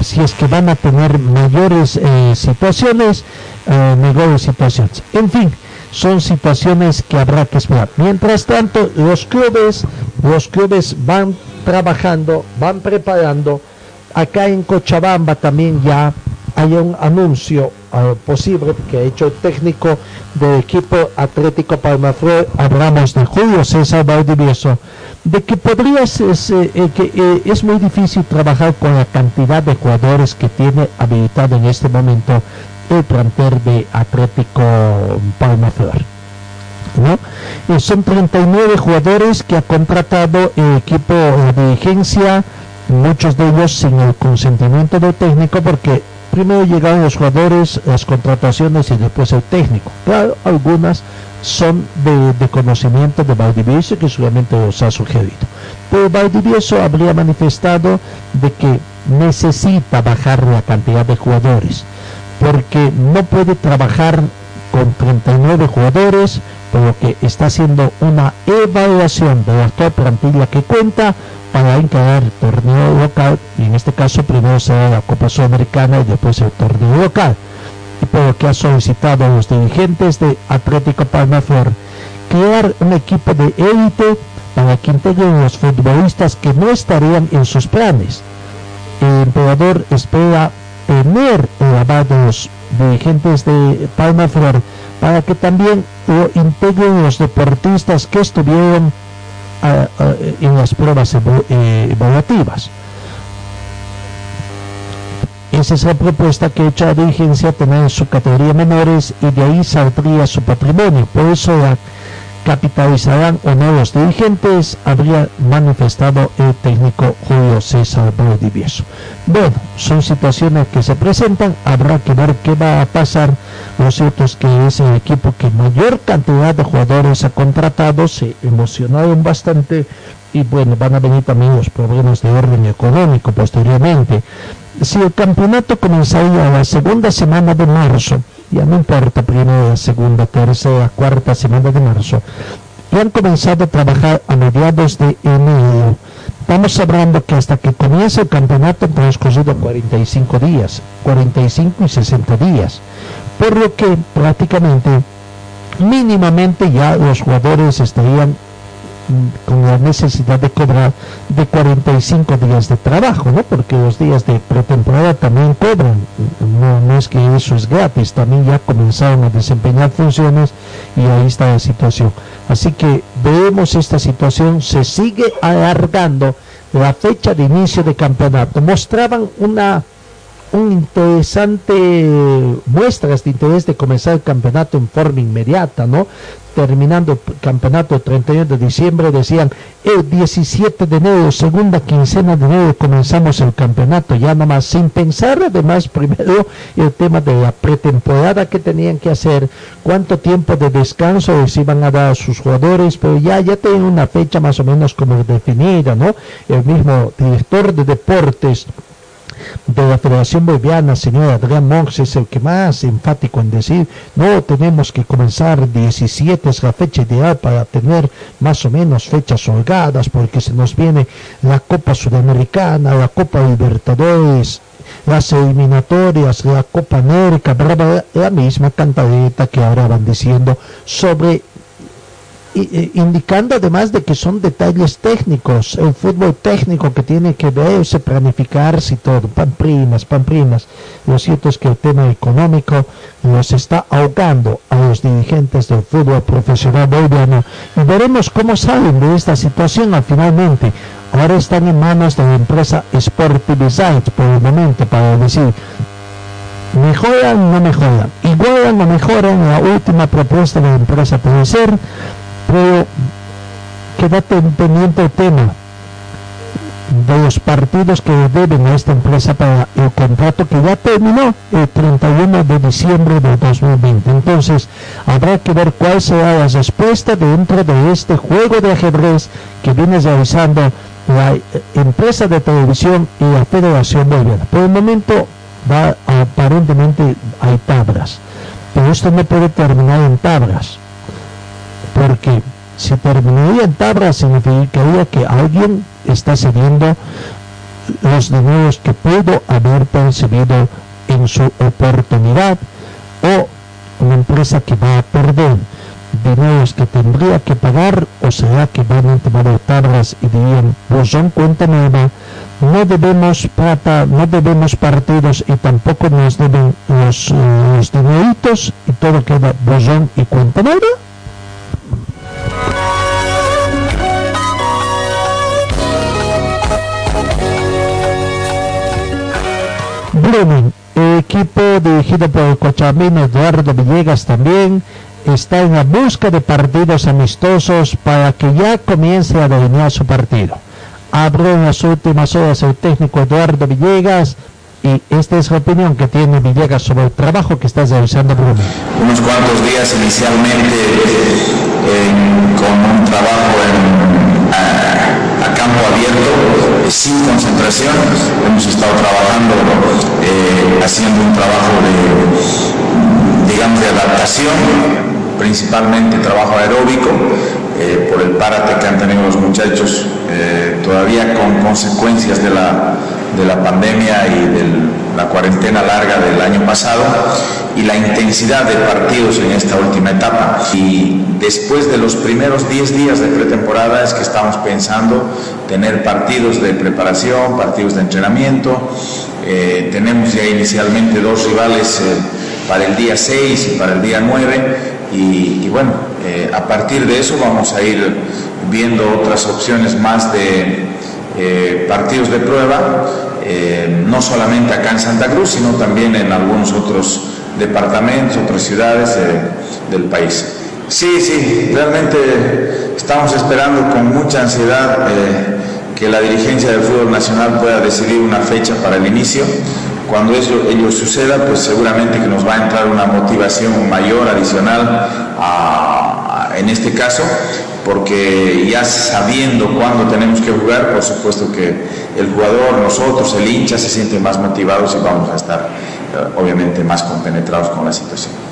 si es que van a tener mayores eh, situaciones, eh, mejores situaciones. En fin, son situaciones que habrá que esperar. Mientras tanto, los clubes, los clubes van trabajando, van preparando. Acá en Cochabamba también ya hay un anuncio uh, posible que ha hecho el técnico del equipo Atlético Palmaflor, hablamos de Julio César Valdivieso, de que podría ser, eh, que eh, es muy difícil trabajar con la cantidad de jugadores que tiene habilitado en este momento el plantel de Atlético Palmaflor. ¿no? Eh, son 39 jugadores que ha contratado el equipo de dirigencia, muchos de ellos sin el consentimiento del técnico porque primero llegaron los jugadores, las contrataciones y después el técnico. Claro, algunas son de, conocimiento de Valdivieso que solamente los ha sugerido. Pero Valdivieso habría manifestado de que necesita bajar la cantidad de jugadores porque no puede trabajar con 39 jugadores, por lo que está haciendo una evaluación de la actual plantilla que cuenta para encarar el torneo local, y en este caso primero será la Copa Sudamericana y después el torneo local. Y por lo que ha solicitado a los dirigentes de Atlético Palmaflor crear un equipo de élite para que integren los futbolistas que no estarían en sus planes. El emperador espera tener el aval de los dirigentes de Palmaflor para que también lo integren los deportistas que estuvieron en las pruebas eh, evaluativas. Esa es la propuesta que hecho la dirigencia tener su categoría menores y de ahí saldría su patrimonio. Por eso la capitalizarán o no los dirigentes, habría manifestado el técnico Julio César Valdivieso. Bueno, son situaciones que se presentan, habrá que ver qué va a pasar. Lo cierto es que es el equipo que mayor cantidad de jugadores ha contratado, se emocionaron bastante y bueno, van a venir también los problemas de orden económico posteriormente. Si el campeonato comenzaría la segunda semana de marzo, ya no importa primera, segunda, tercera, cuarta semana de marzo, y han comenzado a trabajar a mediados de enero. Estamos hablando que hasta que comience el campeonato han transcurrido 45 días, 45 y 60 días, por lo que prácticamente mínimamente ya los jugadores estarían con la necesidad de cobrar de 45 días de trabajo, ¿no? Porque los días de pretemporada también cobran, no, no es que eso es gratis, también ya comenzaron a desempeñar funciones y ahí está la situación. Así que vemos esta situación, se sigue alargando la fecha de inicio de campeonato. Mostraban una un interesante muestras de interés de comenzar el campeonato en forma inmediata, ¿no? Terminando el campeonato el 31 de diciembre, decían, el 17 de enero, segunda quincena de enero, comenzamos el campeonato, ya nomás, sin pensar además primero el tema de la pretemporada que tenían que hacer, cuánto tiempo de descanso les iban a dar a sus jugadores, pero ya, ya tienen una fecha más o menos como definida, ¿no? El mismo director de deportes, de la Federación Boliviana, señor Adrián Monks, es el que más enfático en decir, no, tenemos que comenzar 17, es la fecha ideal para tener más o menos fechas holgadas, porque se nos viene la Copa Sudamericana, la Copa Libertadores, las eliminatorias, la Copa América, la misma cantadita que ahora van diciendo sobre indicando además de que son detalles técnicos, el fútbol técnico que tiene que verse, planificarse y todo, pamprinas, pamprinas. Lo cierto es que el tema económico nos está ahogando a los dirigentes del fútbol profesional boliviano y veremos cómo salen de esta situación finalmente. Ahora están en manos de la empresa Sportivizite por el momento para decir mejoran o no mejoran, igualan o mejoran la última propuesta de la empresa puede ser pero queda pendiente el tema de los partidos que deben a esta empresa para el contrato que ya terminó el 31 de diciembre de 2020. Entonces, habrá que ver cuál será la respuesta dentro de este juego de ajedrez que viene realizando la empresa de televisión y la Federación Boliviana. Por el momento, va aparentemente hay tablas, pero esto no puede terminar en tablas porque si terminaría en tabla significaría que alguien está cediendo los dineros que pudo haber percibido en su oportunidad o una empresa que va a perder dineros que tendría que pagar o será que van a tomar tablas y dirían pues cuenta nueva no debemos plata, no debemos partidos y tampoco nos deben los, los dineritos y todo queda bozón y cuenta negra. Blooming, equipo dirigido por el cochabamino Eduardo Villegas también, está en la busca de partidos amistosos para que ya comience a delinear su partido. Habló en las últimas horas el técnico Eduardo Villegas y esta es la opinión que tiene Villegas sobre el trabajo que está realizando Bruno. Unos cuantos días inicialmente eh, con un trabajo en, a, campo abierto, sin concentración. Hemos estado trabajando, eh, haciendo un trabajo de, digamos, de adaptación principalmente trabajo aeróbico, eh, por el párate que han tenido los muchachos, eh, todavía con consecuencias de la, de la pandemia y de la cuarentena larga del año pasado, y la intensidad de partidos en esta última etapa. Y después de los primeros 10 días de pretemporada es que estamos pensando tener partidos de preparación, partidos de entrenamiento. Eh, tenemos ya inicialmente dos rivales para el día 6 y para el día 9 y, bueno, eh, a partir de eso vamos a ir viendo otras opciones más de eh, partidos de prueba, eh, no solamente acá en Santa Cruz, sino también en algunos otros departamentos, otras ciudades del país. Sí, sí, realmente estamos esperando con mucha ansiedad que la dirigencia del fútbol nacional pueda decidir una fecha para el inicio. Cuando eso, ello suceda, pues seguramente que nos va a entrar una motivación mayor, adicional, en este caso, porque ya sabiendo cuándo tenemos que jugar, por supuesto que el jugador, nosotros, el hincha, se sienten más motivados y vamos a estar, eh, obviamente, más compenetrados con la situación.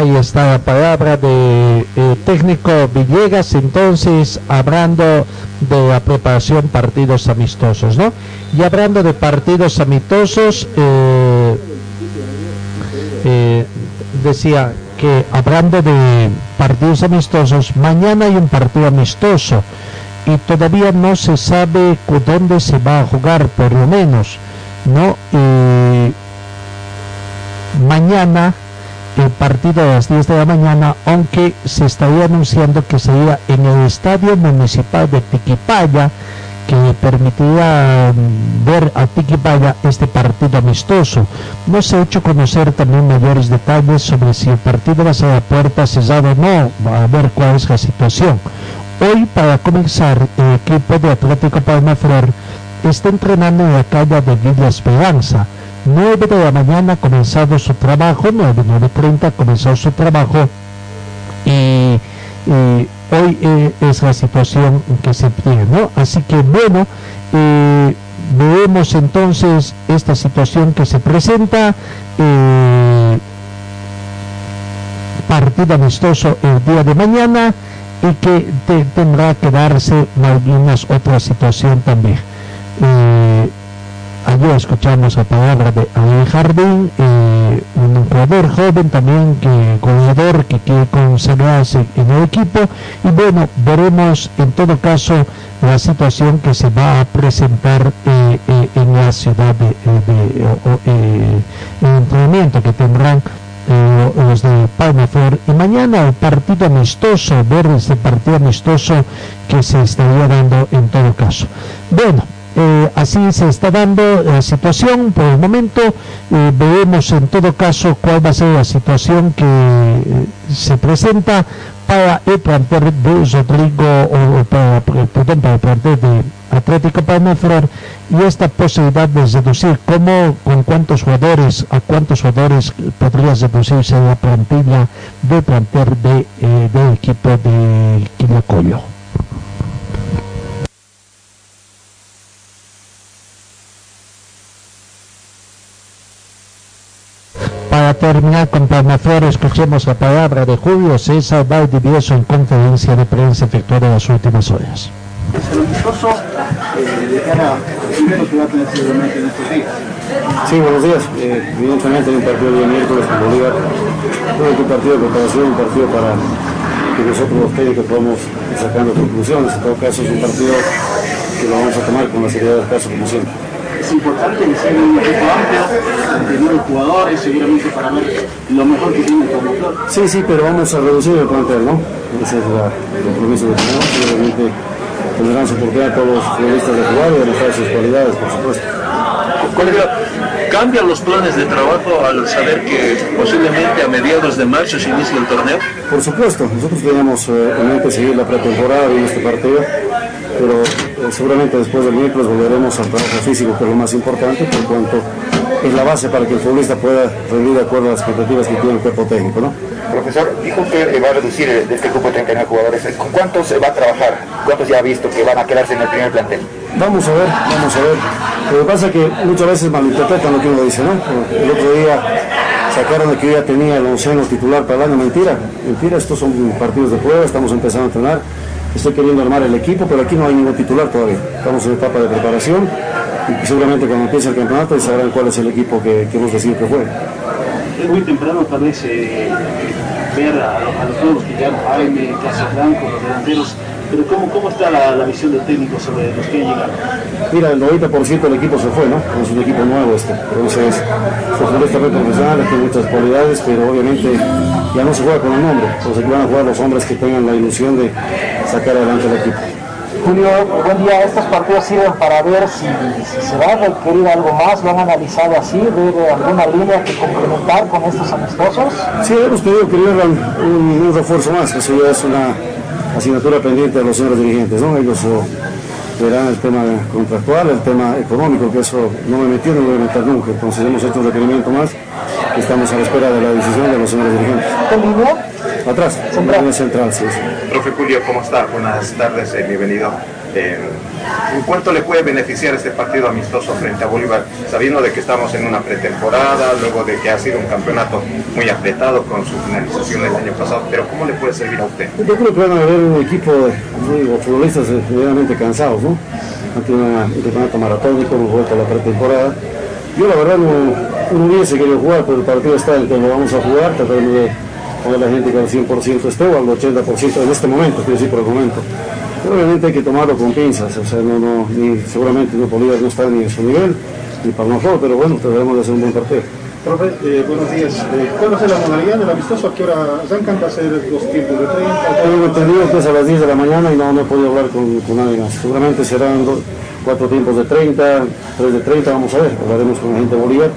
Ahí está la palabra de eh, técnico Villegas, entonces hablando de la preparación partidos amistosos, ¿no? Y hablando de partidos amistosos, eh, eh, decía que hablando de partidos amistosos, mañana hay un partido amistoso y todavía no se sabe dónde se va a jugar, por lo menos, ¿no? mañana el partido a las 10 de la mañana, aunque se estaría anunciando que sería en el Estadio Municipal de Tiquipaya, que permitiría mm, ver a Tiquipaya este partido amistoso. No se ha hecho conocer también mayores detalles sobre si el partido va a ser a puerta cerrada o no, a ver cuál es la situación. Hoy, para comenzar, el equipo de Atlético Palma Flor está entrenando en la calle de Villa Esperanza 9 de la mañana comenzado su trabajo, 9, 9.30 ha comenzado su trabajo y, hoy eh, es la situación que se tiene, ¿no? Así que bueno, eh, vemos entonces esta situación que se presenta, eh, partido amistoso el día de mañana y que tendrá que darse algunas otra situación también. Ayer escuchamos la palabra de Alain Jardín, eh, un jugador joven también, que goleador que quiere consagrarse en el equipo. Y bueno, veremos en todo caso la situación que se va a presentar eh, eh, en la ciudad de, el entrenamiento que tendrán los de Palma y mañana el partido amistoso, ver ese partido amistoso que se estaría dando en todo caso. Bueno, eh, así se está dando la situación por el momento. Eh, veremos en todo caso cuál va a ser la situación que eh, se presenta para el plantel de Rodrigo, o, para, el plantel de Atlético Palmaflor y esta posibilidad de reducir cómo, con cuántos jugadores, a cuántos jugadores podría reducirse la plantilla de plantel de, del equipo de Quillacollo. Para terminar con Palmaflor, escuchemos la palabra de Julio César Valdivieso en conferencia de prensa efectuada en las últimas horas. Sí, buenos días. Eh, evidentemente hay un partido de miércoles con Bolívar. un partido de preparación, un partido para que nosotros los técnicos podamos ir sacando conclusiones. En todo caso es un partido que lo vamos a tomar con la seriedad del caso como siempre. Es importante que sea un equipo amplio, tener un jugador, es seguramente para ver lo mejor que tiene el motor. Sí, sí, pero vamos a reducir el plantel, ¿no? Ese es la, el compromiso que tenemos y obviamente tendrán su oportunidad a todos los futbolistas de jugar y demostrar sus cualidades, por supuesto. ¿Cambian los planes de trabajo al saber que posiblemente a mediados de marzo se inicie el torneo? Por supuesto, nosotros teníamos eh, seguir la pretemporada y este partido, pero eh, seguramente después del miércoles volveremos al trabajo físico, que es lo más importante, por cuanto es la base para que el futbolista pueda rendir de acuerdo a las expectativas que tiene el cuerpo técnico, ¿no? Profesor, dijo que va a reducir de este grupo de 39 jugadores. ¿Con cuántos va a trabajar? ¿Cuántos ya ha visto que van a quedarse en el primer plantel? Vamos a ver, vamos a ver. Lo que pasa es que muchas veces malinterpretan lo que uno dice, ¿no? El otro día sacaron de que yo ya tenía el onceno titular para el año. Mentira, mentira, estos son partidos de prueba, estamos empezando a entrenar. Estoy queriendo armar el equipo, pero aquí no hay ningún titular todavía. Estamos en etapa de preparación y seguramente cuando empiece el campeonato sabrán cuál es el equipo que, que hemos decidido que juegue. Es muy temprano tal vez eh, ver a, los nuevos que ya Jaime, Casio Blanco, los delanteros, pero ¿cómo, cómo está la, la, visión del técnico sobre los que llegan? Mira, el 90% del equipo se fue, ¿no? Es un equipo nuevo este. Entonces, son futbolistas muy profesionales, tienen muchas cualidades, pero obviamente ya no se juega con el nombre. Entonces aquí van a jugar los hombres que tengan la ilusión de sacar adelante el equipo. Julio, buen día. Estos partidos sirven para ver si, si, se va a requerir algo más. ¿Lo han analizado así? ¿Ver alguna línea que complementar con estos amistosos? Sí, hemos pedido que un, un, refuerzo más. Eso ya es una asignatura pendiente de los señores dirigentes. ¿no? Ellos uh, verán el tema contractual, el tema económico, que eso no me metí, no me voy a meter nunca. Entonces hemos hecho un requerimiento más. Estamos a la espera de la decisión de los señores dirigentes. ¿Qué línea? Atrás, central. En central sí, sí. Profe Julio, ¿cómo está? Buenas tardes, eh, bienvenido. Eh, ¿En cuánto le puede beneficiar este partido amistoso frente a Bolívar, sabiendo de que estamos en una pretemporada, luego de que ha sido un campeonato muy apretado con su finalización el año pasado, pero ¿cómo le puede servir a usted? Yo creo que van a haber un equipo de futbolistas medianamente cansados, ¿no? Tenido un campeonato maratónico, vuelto a la pretemporada. Yo la verdad no, no hubiese querido jugar, pero el partido está en que lo vamos a jugar, tratando de poner la gente que al 100% esté o al 80% en este momento, quiero decir por el momento. Obviamente hay que tomarlo con pinzas, o sea, no, no, ni, seguramente no Bolívar no está ni en su nivel, ni para nosotros, pero bueno, trataremos de hacer un buen partido. Profe, eh, buenos días. Eh, ¿Cuál va a ser la modalidad del amistoso? ¿A qué hora arrancan? ¿Va a ser los tiempos de 30? Tengo entendido que es a las 10 de la mañana y no, no he podido hablar con, con nadie más. Seguramente serán dos, cuatro tiempos de 30, tres de 30, vamos a ver. Hablaremos con la gente de Bolívar.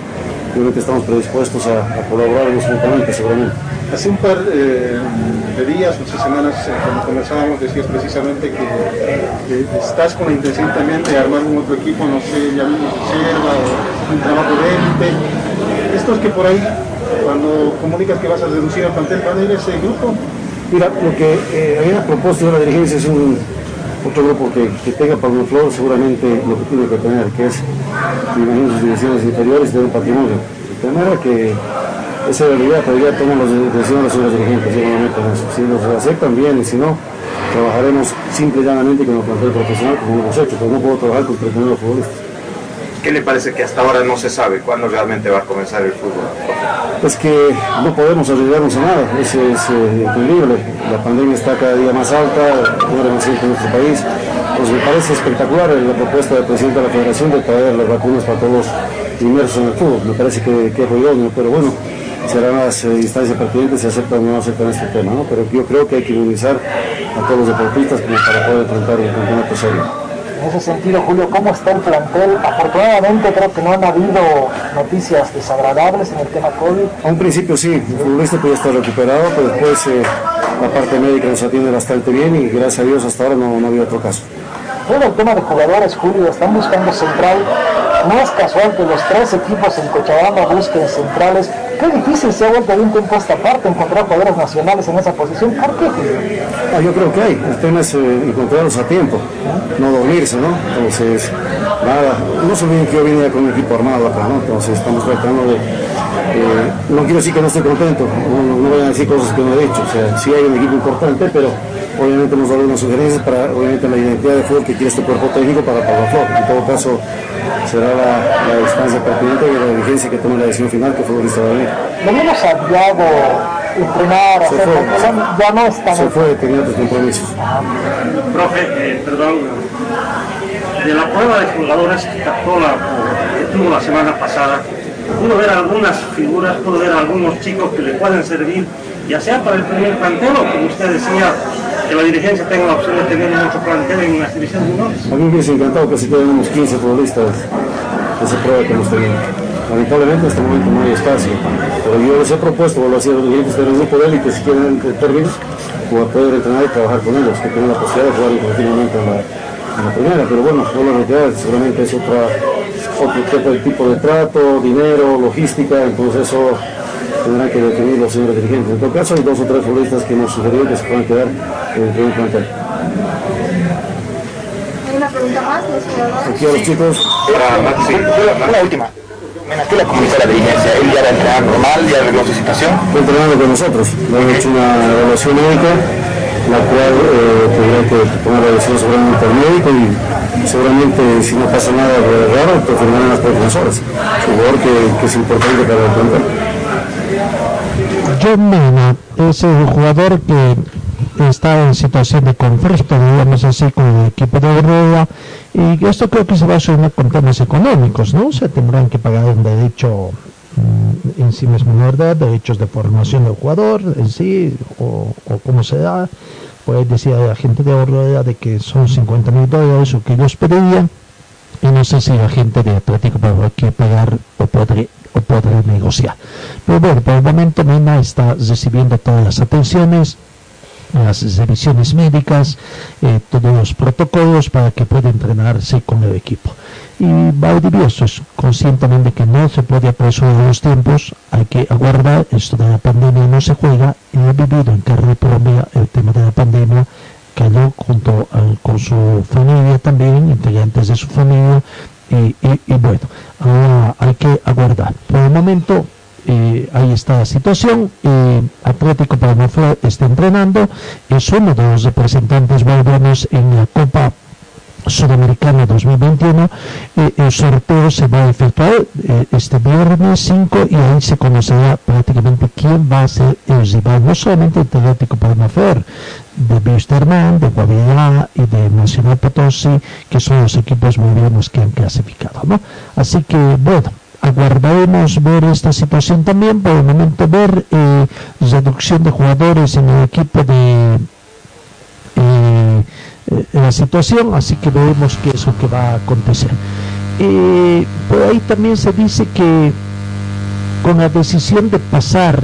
Obviamente estamos predispuestos a, a colaborar mutuamente, seguramente. Hace un par eh, de días, muchas semanas, eh, cuando conversábamos, decías precisamente que estás con la intención también de armar un otro equipo, no sé, ya mismo reserva o un trabajo de élite. Estos que por ahí, cuando comunicas que vas a reducir el plantel, ¿van a ir ese grupo? Mira, lo que eh, había propuesto de la dirigencia es un otro grupo que, que tenga un flor seguramente lo que tiene que tener, que es, me imagino, sus divisiones inferiores y tener un patrimonio. El primero que esa realidad, pero ya toman las decisiones los dirigentes. Si los aceptan bien y si no, trabajaremos simple y llanamente con el plantel profesional como hemos hecho, pero no puedo trabajar con pretender futbolistas. ¿Qué le parece que hasta ahora no se sabe cuándo realmente va a comenzar el fútbol? Es que no podemos arriesgarnos a nada, eso es eh, increíble. La pandemia está cada día más alta, muere más en nuestro país. Pues me parece espectacular la propuesta del presidente de la Federación de traer las vacunas para todos inmersos en el fútbol. Me parece que, que es ruidoso, pero bueno, serán las eh, instancias pertinentes si aceptan o no aceptan este tema, ¿no? Pero yo creo que hay que inmunizar a todos los deportistas como para poder enfrentar el campeonato serio. En ese sentido, Julio, ¿cómo está el plantel? Afortunadamente creo que no han habido noticias desagradables en el tema COVID. A un principio sí, el futbolista puede estar recuperado, pero después eh, la parte médica nos atiende bastante bien y gracias a Dios hasta ahora no, no ha habido otro caso. Todo el tema de jugadores, Julio, están buscando central. No es casual que los tres equipos en Cochabamba busquen centrales. Qué difícil se ha vuelto de un tiempo esta parte encontrar jugadores nacionales en esa posición. ¿Por qué? Ah, yo creo que hay. El tema es eh, encontrarlos a tiempo, no dormirse, ¿no? Entonces, nada, no se olviden que yo vine con un equipo armado acá, ¿no? Entonces estamos tratando de... Eh, no quiero decir que no estoy contento, no, no vayan a decir cosas que no he dicho. O sea, sí hay un equipo importante, pero obviamente hemos dado unas sugerencias para obviamente la identidad de fútbol que quiere este cuerpo técnico para Flor. En todo caso, será la, la instancia pertinente y la dirigencia que tome la decisión final que futbolista va a venir. Venimos a Diago entrenar, Se fue, ya no está. Se fue, tenía otros compromisos. Profe, eh, perdón, de la prueba de jugadores que captó la, que tuvo la semana pasada, pudo ver algunas figuras, pudo ver algunos chicos que le pueden servir, ya sea para el primer plantel o como usted decía, que la dirigencia tenga la opción de tener mucho plantel en las divisiones menores. A mí me hubiese encantado que se queden unos 15 futbolistas de esa prueba que hemos tenido. Lamentablemente en este momento no hay espacio, pero yo les he propuesto, lo hacía los dirigentes del grupo de élite, si quieren términos, poder entrenar y trabajar con ellos, que tienen la posibilidad de jugar continuamente en la, en la primera, pero bueno, no la realidad seguramente es otra, otro tipo de trato, dinero, logística, entonces eso tendrán que definir los señores dirigentes. En todo caso, hay dos o tres futbolistas que hemos sugerido que se puedan quedar en el primer plantel. ¿Hay una pregunta más? Aquí a los chicos. Una última. ¿Qué le comunicó la dirigencia? ¿Él ya va a entrenar normal? ¿Ya arregló su situación? Está entrenando con nosotros. Le hemos hecho una evaluación médica, la cual eh, tendrá que tomar la decisión seguramente al médico y seguramente si no pasa nada raro, pues firmarán las próximas. Jugador que, que es importante para el plantel. John Mena es el jugador que está en situación de conflicto, digamos así, con el equipo de Rueda y esto creo que se va a sumar con temas económicos, ¿no? Se tendrán que pagar un derecho mm, en sí mismo, ¿verdad? Derechos de formación del jugador en sí, o, o cómo se da. Pues decía la gente de Rueda de que son 50 mil dólares lo que ellos pedirían y no sé si la gente de Atlético va que pagar o podré, o negociar. Pero bueno, por el momento Mena está recibiendo todas las atenciones, las revisiones médicas, eh, todos los protocolos para que pueda entrenarse con el equipo. Y Valdivieso es consciente también de que no se puede apresurar los tiempos, hay que aguardar, esto de la pandemia no se juega, y ha vivido en carne propia el tema de la pandemia, cayó junto a, con su familia también, integrantes de su familia, y, y, y bueno, hay que aguardar. Por el momento eh, ahí está la situación. Eh, Atlético Palmaflor está entrenando, es uno de los representantes bolivianos en la Copa Sudamericana 2021. Eh, el sorteo se va a efectuar eh, este viernes 5 y ahí se conocerá prácticamente quién va a ser el rival, no solamente el Atlético Palmaflor, de Bisterman, de Guavirá y de Nacional Potosí, que son los equipos bolivianos que han clasificado. ¿no? Así que, bueno, aguardaremos ver esta situación también, por el momento ver eh, reducción de jugadores en el equipo de eh, eh, la situación, así que veremos qué es lo que va a acontecer. Eh, por ahí también se dice que con la decisión de pasar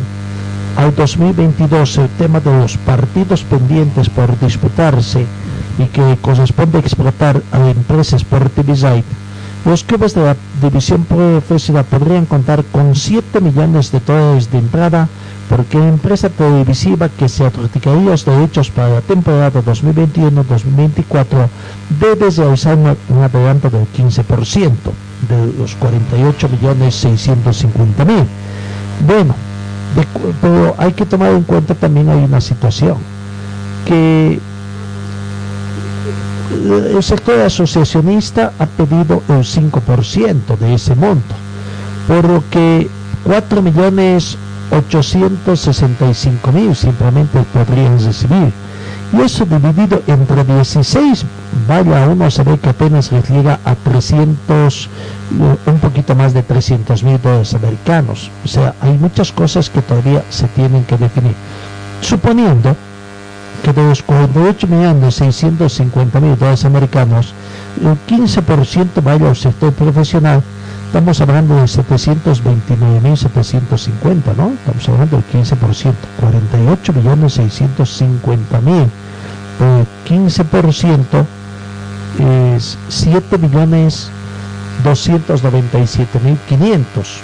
al 2022 el tema de los partidos pendientes por disputarse y que corresponde explotar a la empresa Sportivizite, los clubes de la división profesional podrían contar con 7 millones de dólares de entrada porque la empresa televisiva que se adjudicaría los derechos para la temporada 2021-2024 debe realizar un adelanto del 15% de los 48 millones 650 mil. Bueno, de pero hay que tomar en cuenta también hay una situación que el sector asociacionista ha pedido el 5% de ese monto, por lo que 4 millones 865 mil simplemente podrían recibir. Y eso dividido entre 16, vaya uno a saber que apenas les llega a 300, eh, un poquito más de 300 mil dólares americanos. O sea, hay muchas cosas que todavía se tienen que definir. Suponiendo que de los 48 millones 650 mil dólares americanos, el 15% vaya al sector profesional, estamos hablando de 729 mil 750, ¿no? Estamos hablando del 15%, 48 millones 650 mil, el 15% es 7 millones 297 mil 500,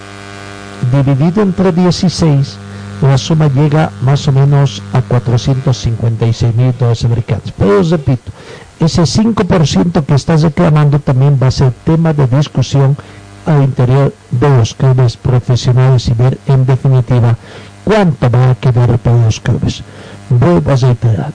dividido entre 16, la suma llega más o menos a 456 mil dólares americanos. Pero os repito, ese 5% que estás reclamando también va a ser tema de discusión al interior de los clubes profesionales y ver en definitiva cuánto va a quedar para los clubes. Vuelvo a reiterar,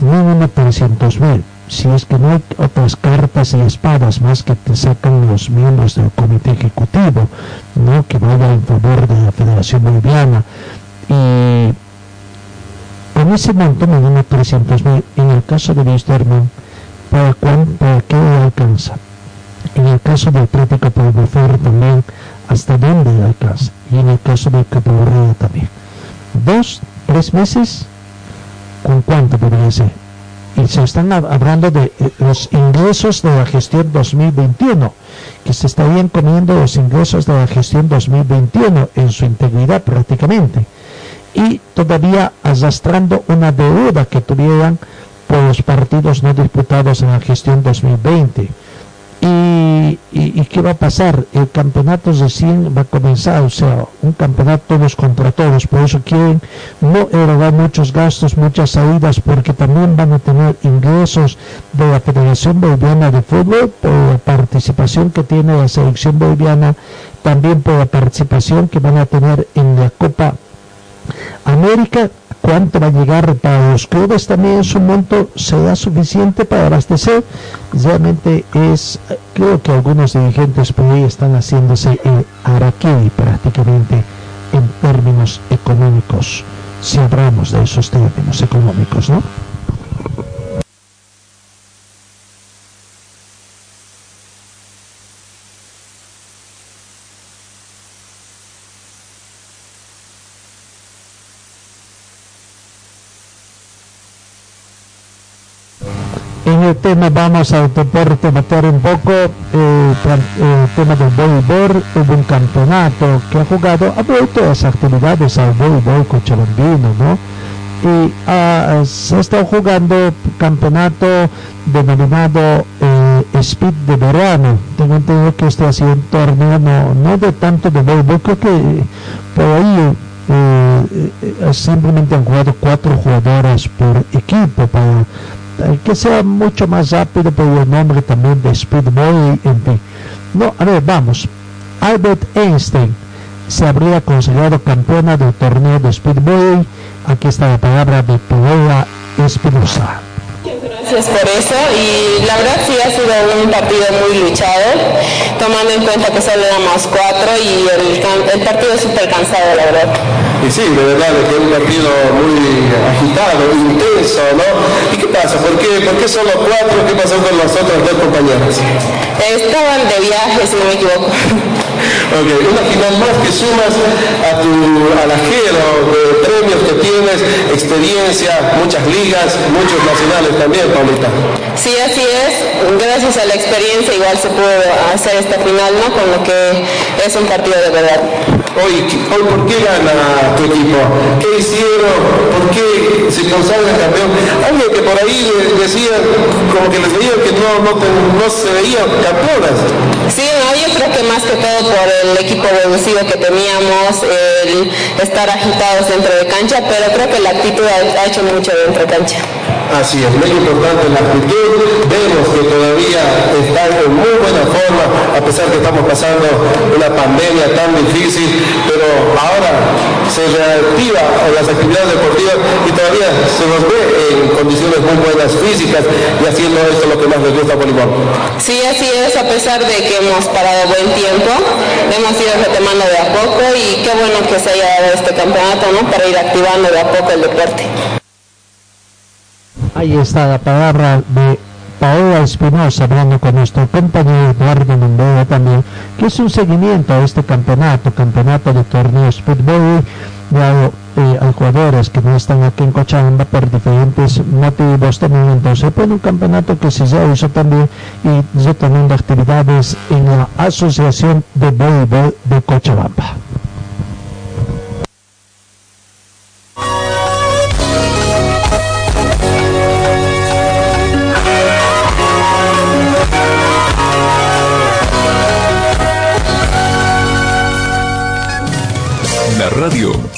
mínimo 300 mil. Si es que no hay otras cartas y espadas más que te sacan los miembros del comité ejecutivo, ¿no? que vaya en favor de la Federación Boliviana, y con ese monto me dan 300 mil en el caso de Wisterman ¿para, ¿para qué le alcanza? En el caso del Atlético puede ser también hasta dónde alcanza. Y en el caso del categoría también. Dos, tres meses, ¿con cuánto podría ser? Y se están hablando de eh, los ingresos de la gestión 2021, que se estarían comiendo los ingresos de la gestión 2021 en su integridad prácticamente. Y todavía arrastrando una deuda que tuvieran por los partidos no disputados en la gestión 2020 y, y, qué va a pasar? El campeonato recién va a comenzar, o sea, un campeonato todos contra todos, por eso quieren no erogar muchos gastos, muchas salidas, porque también van a tener ingresos de la Federación Boliviana de Fútbol por la participación que tiene la selección boliviana, también por la participación que van a tener en la Copa América cuánto va a llegar para los clubes también su monto será suficiente para abastecer realmente es creo que algunos dirigentes por ahí están haciéndose el araquiri prácticamente en términos económicos si hablamos de esos términos económicos ¿no? Tema vamos al deporte meter un poco eh, el tema del voleibol hubo un campeonato que ha jugado ha vuelto las actividades al voleibol cochabambino no y ah, se ha estado jugando campeonato denominado eh, Speed de verano. Tengo entendido que este ha sido un torneo no, de tanto de voleibol creo que por ahí eh, simplemente han jugado cuatro jugadoras por equipo para que sea mucho más rápido por el nombre también de Speedboy, en fin. No, a ver, vamos. Albert Einstein se habría considerado campeona del torneo de Speedboy. Aquí está la palabra de Paola Espinosa. Gracias por eso y la verdad sí ha sido un partido muy luchado, tomando en cuenta que solo éramos cuatro y el, el partido es súper cansado, la verdad. Y sí, de verdad, que es un partido muy agitado, intenso, ¿no? ¿Y qué pasa? ¿Por qué, ¿Por qué solo cuatro? ¿Qué pasó con las otras dos compañeras? Estaban de viaje, si no me equivoco. Ok, una final más que sumas a tu alajero de premios que tienes, experiencia, muchas ligas, muchos nacionales también, Paulita. Sí, así es. Gracias a la experiencia igual se pudo hacer esta final, ¿no? Con lo que es un partido de verdad. Hoy, hoy ¿por qué gana tu equipo? ¿Qué hicieron? ¿Por qué se consagra campeón? Algo que por ahí decía, como que les veía que no, no, no se veían campeonas. Sí, creo que más que todo por el equipo reducido que teníamos, el estar agitados dentro de cancha, pero creo que la actitud ha, hecho mucho dentro de cancha. Así es, muy importante la actitud. Vemos que todavía están en muy buena forma, a pesar que estamos pasando una pandemia tan difícil, pero ahora se reactiva las actividades deportivas y todavía se nos ve en condiciones muy buenas físicas y haciendo esto lo que más nos gusta a voleibol. Sí, así es, a pesar de que hemos parado buen tiempo, hemos ido retomando de a poco y qué bueno que se haya dado este campeonato, ¿no? Para ir activando de a poco el deporte. Ahí está la palabra de Paola Espinosa hablando con nuestro compañero Eduardo Mendoza también, que es un seguimiento a este campeonato, campeonato de torneos fútbol, dado eh, a jugadores que no están aquí en Cochabamba por diferentes motivos también entonces pues un campeonato que se hizo también y retomando actividades en la Asociación de Voleibol de Cochabamba.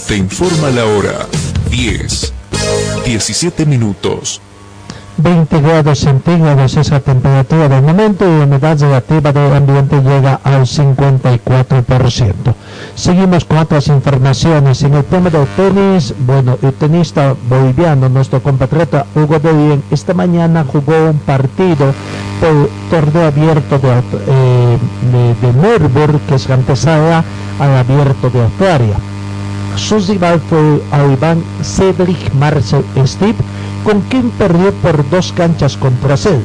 Te informa la hora 10, 17 minutos. 20 grados centígrados es la temperatura del momento y la humedad relativa del ambiente llega al 54%. Seguimos con otras informaciones. En el tema del tenis, bueno, el tenista boliviano, nuestro compatriota Hugo de esta mañana jugó un partido por torneo abierto de, eh, de, que es antesala al abierto de Australia su rival fue Iván Cedric Marcel Steve, con quien perdió por dos canchas contra él.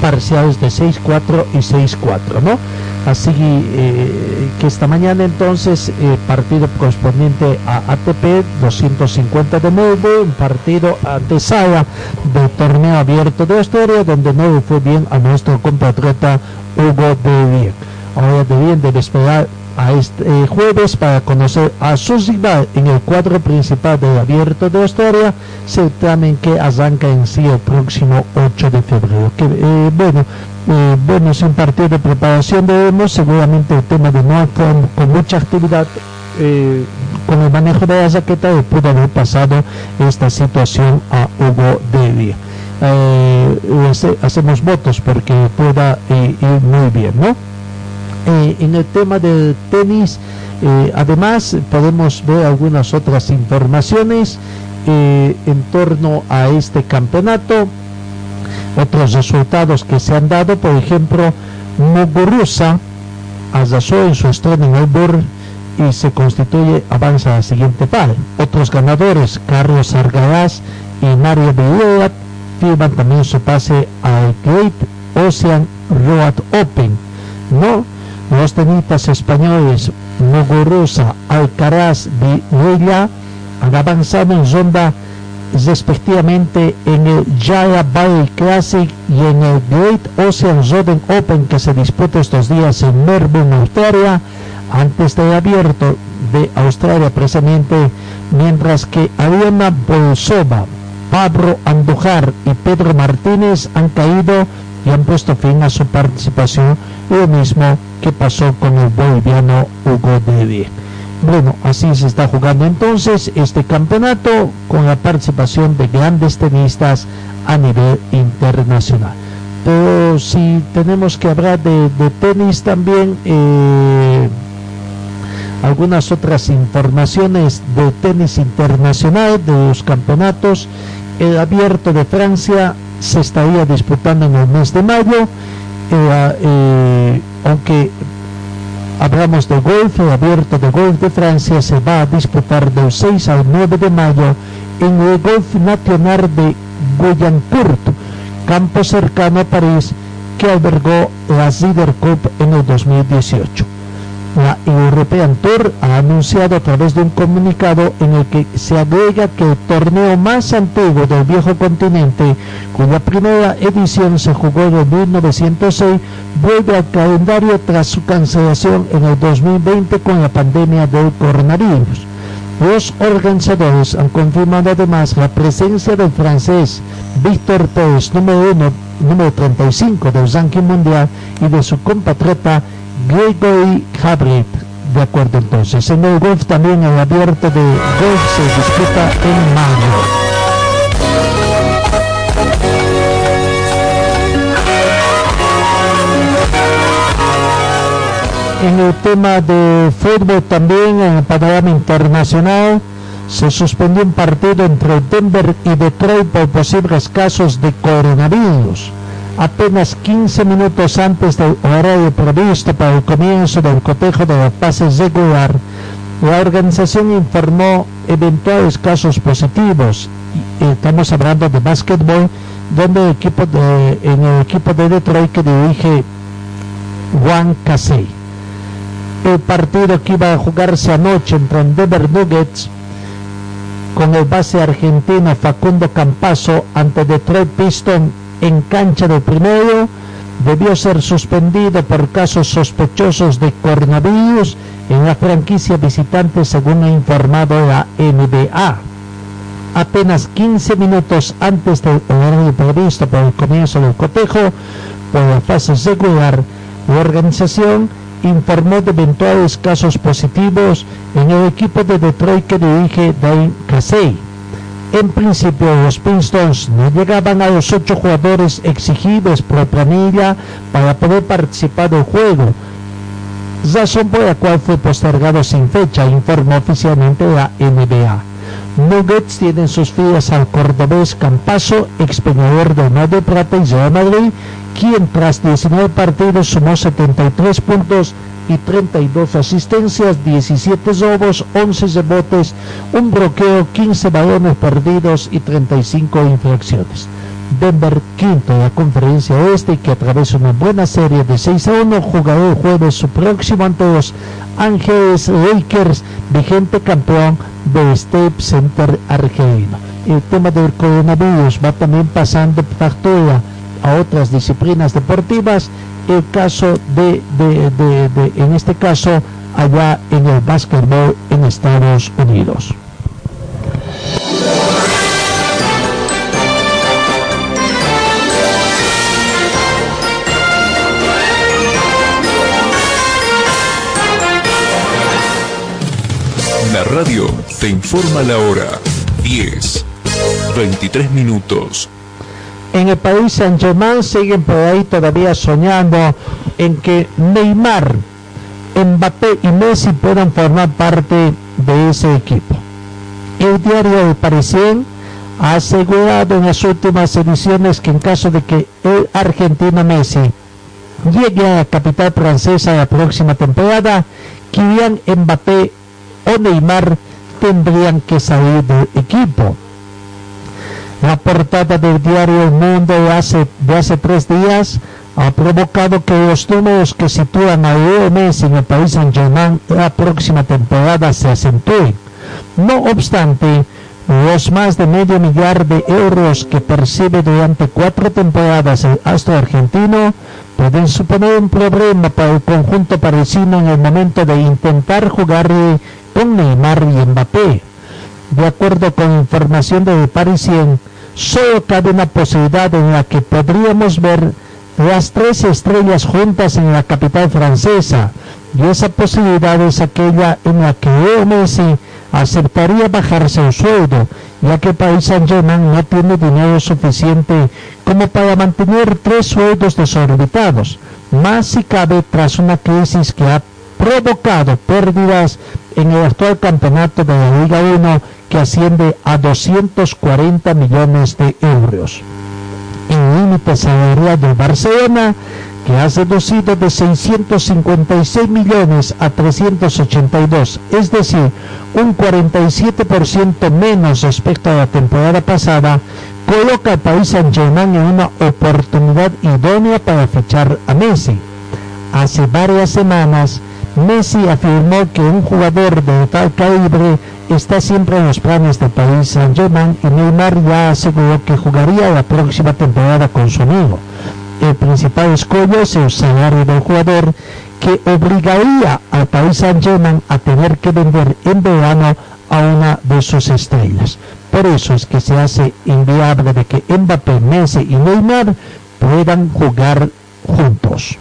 parciales de 6-4 y 6-4, ¿no? Así eh, que esta mañana entonces eh, partido correspondiente a ATP 250 de nuevo, un partido ante Sala del torneo abierto de Austria, donde no fue bien a nuestro compatriota Hugo de Bien. Ahora de esperar a este eh, jueves para conocer a su rival en el cuadro principal del Abierto de Austria, certamen que arranca en sí el próximo 8 de febrero. Eh, bueno, eh, bueno, es un partido de preparación debemos, seguramente el tema de no con, mucha actividad con el manejo de la jaqueta le pudo haber pasado esta situación a Hugo Devi. hacemos votos porque pueda ir muy bien, ¿no? Eh, en el tema del tenis, eh, además podemos ver algunas otras informaciones eh, en torno a este campeonato, otros resultados que se han dado, por ejemplo, Muguruza arrasó en su estreno en el y se constituye, avanza a la siguiente par. Otros ganadores, Carlos Argaraz y Mario Villela, firman también su pase al Great Ocean Road Open. ¿no? Los tenistas españoles Muguruza, Alcaraz y Huella han avanzado en ronda respectivamente en el Jaya Valley Classic y en el Great Ocean Roden Open que se disputa estos días en Melbourne, Australia, antes del abierto de Australia precisamente, mientras que Ariana Bolsova, Pablo Andujar y Pedro Martínez han caído y han puesto fin a su participación, lo mismo que pasó con el boliviano Hugo Dede. Bueno, así se está jugando entonces este campeonato con la participación de grandes tenistas a nivel internacional. Pero si tenemos que hablar de, tenis también, eh, algunas otras informaciones de tenis internacional, de los campeonatos, el abierto de Francia se estaría disputando en el mes de mayo, eh, eh, aunque hablamos de golf, el abierto de golf de Francia se va a disputar del 6 al 9 de mayo en el Golf Nacional de Guyancourt, campo cercano a París que albergó la Zider Cup en el 2018 la European Tour ha anunciado a través de un comunicado en el que se agrega que el torneo más antiguo del viejo continente, cuya primera edición se jugó en 1906, vuelve al calendario tras su cancelación en el 2020 con la pandemia del coronavirus. Los organizadores han confirmado además la presencia del francés Víctor Pérez, número, uno, número 35 del ranking mundial, y de su compatriota Gregory Habrit. De acuerdo entonces, en el golf también el abierto de golf se disputa en mayo. En el tema de fútbol también, en el panorama internacional, se suspendió un partido entre Denver y Detroit por posibles casos de coronavirus apenas 15 minutos antes del horario previsto para el comienzo del cotejo de la fase regular, la organización informó eventuales casos positivos. Estamos hablando de básquetbol, donde el equipo de, en el equipo de Detroit que dirige Juan Casey. El partido que iba a jugarse anoche entre Denver Nuggets con el base argentino Facundo Campaso ante Detroit Pistons en cancha de primero debió ser suspendido por casos sospechosos de coronavirus en la franquicia visitante según ha informado la NBA. Apenas 15 minutos antes del horario previsto por el comienzo del cotejo por la fase regular, la organización informó de eventuales casos positivos en el equipo de Detroit que dirige Dane Casey en principio, los Pistons no llegaban a los ocho jugadores exigidos por planilla para poder participar del juego, razón por la cual fue postergado sin fecha, informó oficialmente la NBA. Nuggets tienen sus filas al cordobés Campaso, expenedor de Mar de Plata y Real Madrid, quien tras 19 partidos sumó 73 puntos y 32 asistencias, 17 robos, 11 rebotes, un bloqueo, 15 balones perdidos y 35 infracciones. Denver quinto en la conferencia oeste y que atraviesa una buena serie de 6 a 1 jugará el jueves su próximo ante los Ángeles Lakers, vigente campeón del State Center argentino. El tema del coronavirus va también pasando factura a otras disciplinas deportivas. El caso de, de, de, de en este caso, allá en el básquetbol en Estados Unidos. La radio te informa la hora 10, 23 minutos. En el país San Germán siguen por ahí todavía soñando en que Neymar, Mbappé y Messi puedan formar parte de ese equipo. El diario de Parisien ha asegurado en las últimas ediciones que en caso de que el argentino Messi llegue a la capital francesa la próxima temporada, Kylian Mbappé o Neymar tendrían que salir del equipo. La portada del diario El Mundo de hace, de hace tres días ha provocado que los números que sitúan a Leo Messi en el país Saint Germain la próxima temporada se acentúen. No obstante, los más de medio millar de euros que percibe durante cuatro temporadas el astro argentino pueden suponer un problema para el conjunto parisino en el momento de intentar jugar con Neymar y Mbappé. De acuerdo con información de Parisien, solo cabe una posibilidad en la que podríamos ver las tres estrellas juntas en la capital francesa, y esa posibilidad es aquella en la que Leo Messi aceptaría bajarse el sueldo, ya que Paris Saint-Germain no tiene dinero suficiente como para mantener tres sueldos desorbitados, más si cabe tras una crisis que ha provocado pérdidas en el actual campeonato de la Liga 1 que asciende a 240 millones de euros. El límite salarial del Barcelona que ha reducido de 656 millones a 382, es decir, un 47% menos respecto a la temporada pasada, coloca al país Saint Germain en una oportunidad idónea para fichar a Messi. Hace varias semanas, Messi afirmó que un jugador de tal calibre está siempre en los planes del país Saint Germain y Neymar ya aseguró que jugaría la próxima temporada con su amigo. El principal escollo es el salario del jugador que obligaría al país Saint Germain a tener que vender en verano a una de sus estrellas. Por eso es que se hace inviable de que Mbappé, Messi y Neymar puedan jugar juntos.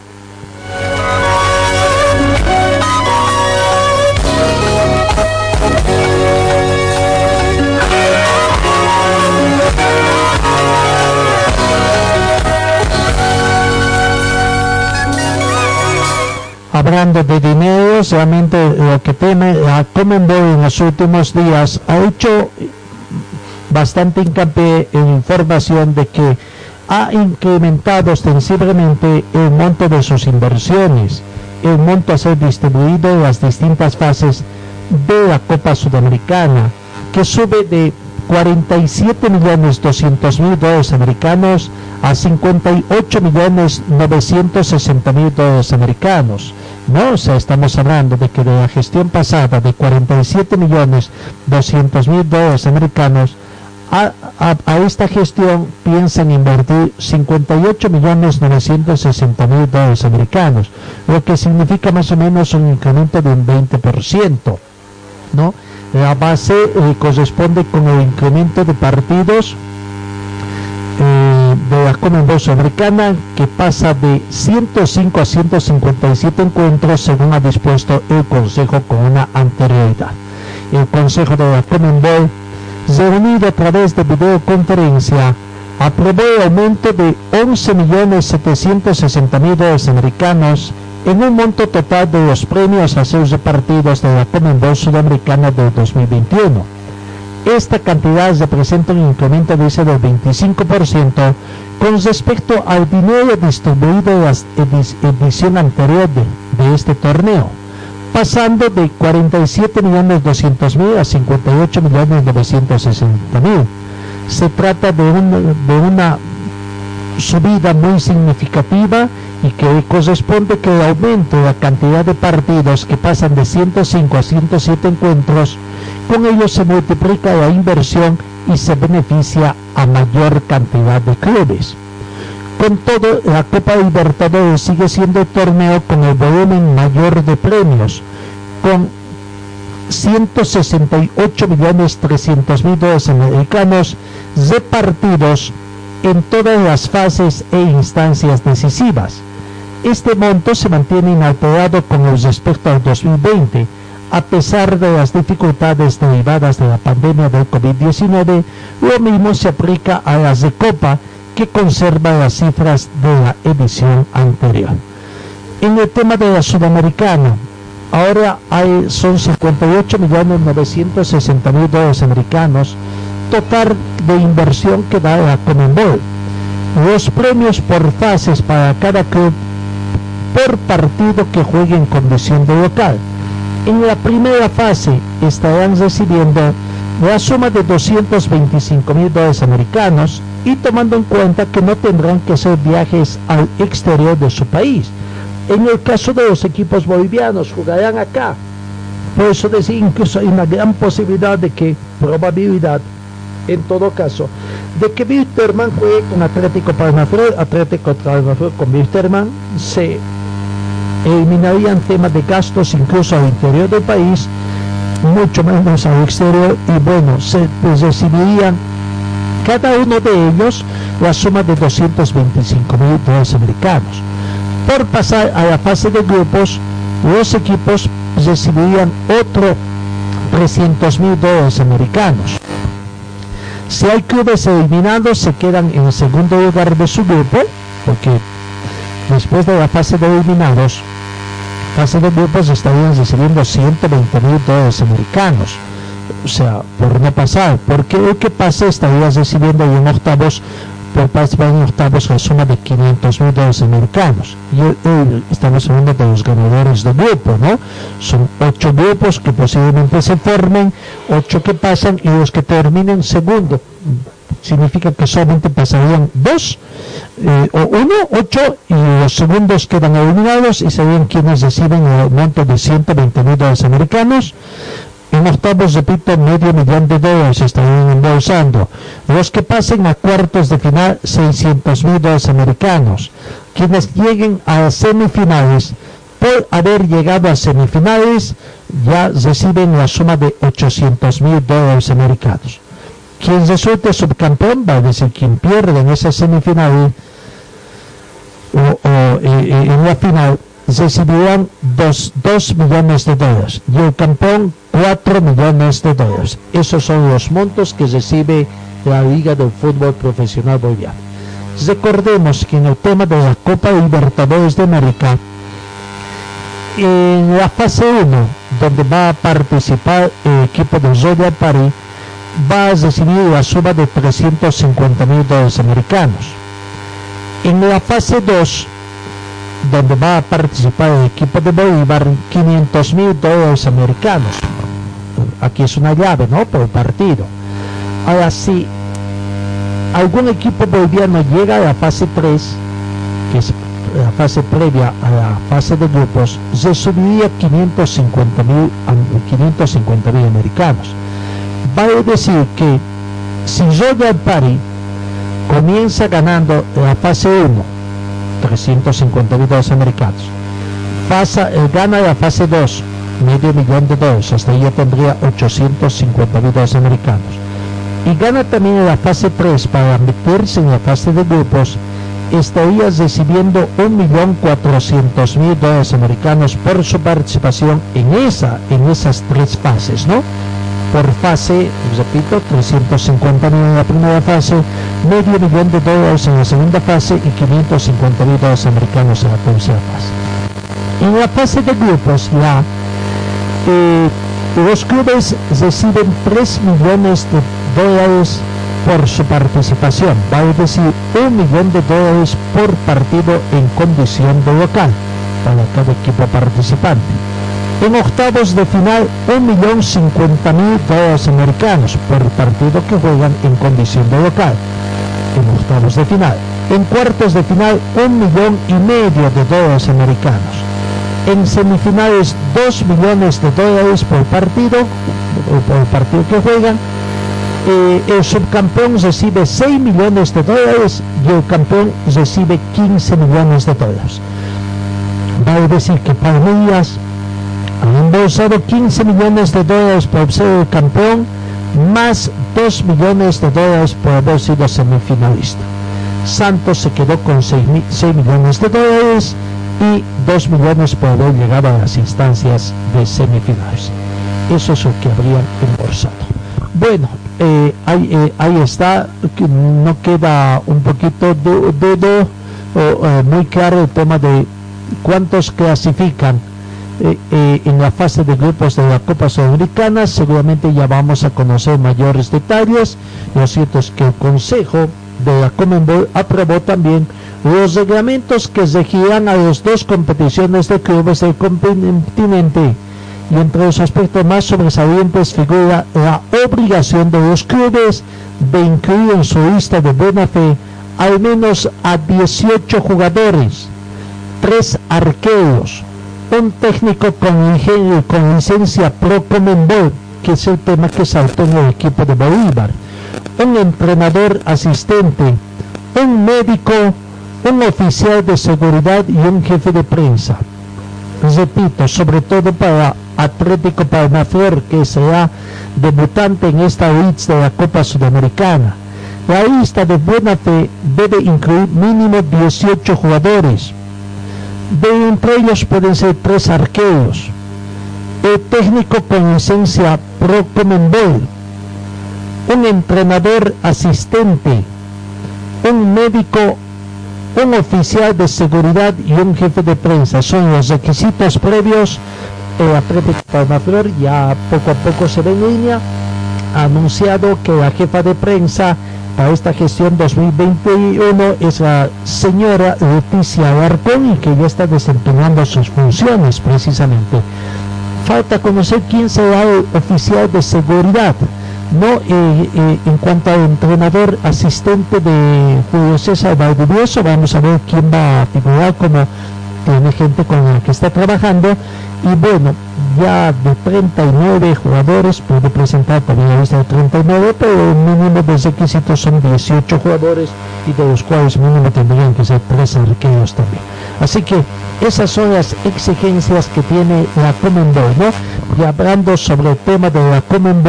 Hablando de dinero, realmente lo que teme la Comenbol en los últimos días ha hecho bastante hincapié en información de que ha incrementado ostensiblemente el monto de sus inversiones, el monto a ser distribuido en las distintas fases de la Copa Sudamericana, que sube de 47 millones 200 mil dólares americanos a 58 millones 960 mil dólares americanos. No, o sea, estamos hablando de que de la gestión pasada de 47 millones 200 mil dólares americanos a, a, esta gestión piensan invertir 58 millones 960 mil dólares americanos, lo que significa más o menos un incremento de un 20%, ¿no? La base eh, corresponde con el incremento de partidos eh, de la Commonwealth Sudamericana que pasa de 105 a 157 encuentros según ha dispuesto el Consejo con una anterioridad. El Consejo de la Commonwealth, reunido a través de videoconferencia, aprobó el aumento de 11.760.000 dólares americanos en un monto total de los premios a seus repartidos de la Commonwealth Sudamericana del 2021. Esta cantidad representa un incremento de ese del 25% con respecto al dinero distribuido en la edición anterior de, de este torneo, pasando de 47.200.000 a 58.960.000. Se trata de, un, de una subida muy significativa y que corresponde que el aumento de la cantidad de partidos que pasan de 105 a 107 encuentros, con ello se multiplica la inversión y se beneficia a mayor cantidad de clubes. Con todo, la Copa Libertadores sigue siendo el torneo con el volumen mayor de premios, con 168 millones 300 mil dólares americanos repartidos en todas las fases e instancias decisivas. Este monto se mantiene inalterado con respecto al 2020, a pesar de las dificultades derivadas de la pandemia del COVID-19, lo mismo se aplica a las de Copa, que conserva las cifras de la edición anterior. En el tema de la Sudamericana, ahora hay, son 58 millones 960 mil dólares americanos, total de inversión que da la Commonwealth. Los premios por fases para cada club por partido que juegue en condición de local. En la primera fase estarán recibiendo la suma de 225 mil dólares americanos y tomando en cuenta que no tendrán que hacer viajes al exterior de su país. En el caso de los equipos bolivianos, jugarán acá. Por eso decir, incluso hay una gran posibilidad de que, probabilidad, en todo caso, de que Wilterman juegue con Atlético Palmaflor, Atlético Palmaflor con Wilterman, se eliminarían temas de gastos incluso al interior del país, mucho menos al exterior, y bueno, se pues, recibirían cada uno de ellos la suma de 225 mil dólares americanos. Por pasar a la fase de grupos, los equipos recibirían otro 300 mil dólares americanos. Si hay clubes eliminados, se quedan en el segundo lugar de su grupo, porque después de la fase de eliminados, fase de grupos estarían recibiendo 120 mil dólares americanos. O sea, por no pasar, porque el que pase estaría recibiendo en octavos, por participar en octavos la suma de 500 mil dólares americanos. Y estamos hablando de los ganadores de grupo, ¿no? Son ocho grupos que posiblemente se formen, ocho que pasan y los que terminen segundo. Significa que solamente pasarían dos, eh, o uno, ocho, y los segundos quedan eliminados y serían quienes reciben el monto de 120 mil dólares americanos en octavos, repito, medio millón de dólares estarían embolsando. Los que pasen a cuartos de final, 600 mil dólares americanos. Quienes lleguen a semifinales, por haber llegado a semifinales, ya reciben la suma de 800 mil dólares americanos. Quien resulte subcampeón, va a decir quien pierde en esa semifinal o, eh, eh, en la final, recibirán 2 millones de dólares y el campeón 4 millones de dólares. Esos son los montos que recibe la Liga del Fútbol Profesional Boliviano. Recordemos que en el tema de la Copa Libertadores de América, en la fase 1, donde va a participar el equipo de Royal Party, va a recibir la suma de 350 mil dólares americanos. En la fase 2, donde va a participar el equipo de Bolívar 500 mil dólares americanos. Aquí es una llave, ¿no? Por partido. Ahora, si algún equipo boliviano llega a la fase 3, que es la fase previa a la fase de grupos, se subiría 550 mil 550 mil americanos. Vale decir que si Royal Party comienza ganando la fase 1 350 mil dólares americanos. Pasa, eh, gana la fase 2, medio millón de dólares, hasta ahí ya tendría 850 mil dólares americanos. Y gana también la fase 3 para meterse en la fase de grupos, estaría recibiendo 1.400.000 dólares americanos por su participación en, esa, en esas tres fases, ¿no? Por fase, repito, 350 mil en la primera fase, medio millón de dólares en la segunda fase y 550 mil dólares americanos en la tercera fase. En la fase de grupos, ya eh, los clubes reciben 3 millones de dólares por su participación, vale decir, un millón de dólares por partido en condición de local para cada equipo participante en octavos de final 1.050.000 dólares americanos por partido que juegan en condición de local. En octavos de final. En cuartos de final, un millón y medio de dólares americanos. En semifinales, dos millones de dólares por partido, o por partido que juegan. Eh, el subcampeón recibe 6 millones de dólares y el campeón recibe 15 millones de dólares. Vale decir que Palmeiras han embolsado 15 millones de dólares por ser campeón, más 2 millones de dólares por haber sido semifinalista. Santos se quedó con 6, millones de dólares y 2 millones por haber llegado a las instancias de semifinales. Eso es lo que habrían embolsado. Bueno, eh, ahí, eh, ahí, está, no queda un poquito dudo, eh, muy claro el tema de cuántos clasifican en la fase de grupos de la Copa Sudamericana, seguramente ya vamos a conocer mayores detalles. Lo cierto es que el Consejo de la Comenbol aprobó también los reglamentos que regirán a las dos competiciones de clubes del continente y entre los aspectos más sobresalientes figura la obligación de los clubes de incluir en su lista de buena fe al menos a 18 jugadores, tres arqueros, un técnico con, con licencia Pro que es el tema que saltó en el equipo de Bolívar, un entrenador asistente, un médico, un oficial de seguridad y un jefe de prensa. Repito, sobre todo para Atlético Palmaflor, que será debutante en esta UITS de la Copa Sudamericana. La lista de buena fe debe incluir mínimo 18 jugadores. De entre ellos pueden ser tres arqueros. El técnico con licencia Pro Comenbol. Un entrenador asistente. Un médico un oficial de seguridad y un jefe de prensa. Son los requisitos previos el Atlético Palmaflor ya poco a poco se ve en línea. Ha anunciado que la jefa de prensa para esta gestión 2021 es la señora Leticia Alarcón y que ya está desempeñando sus funciones precisamente. Falta conocer quién será el oficial de seguridad. No, eh, eh, en cuanto al entrenador asistente de Julio César Valdivieso, vamos a ver quién va a figurar como tiene gente con la que está trabajando y bueno, ya de 39 jugadores puede presentar también la lista de 39, pero el mínimo de requisitos son 18 jugadores y de los cuales mínimo tendrían que ser tres arqueros también. Así que esas son las exigencias que tiene la Common ¿no? Y hablando sobre el tema de la Common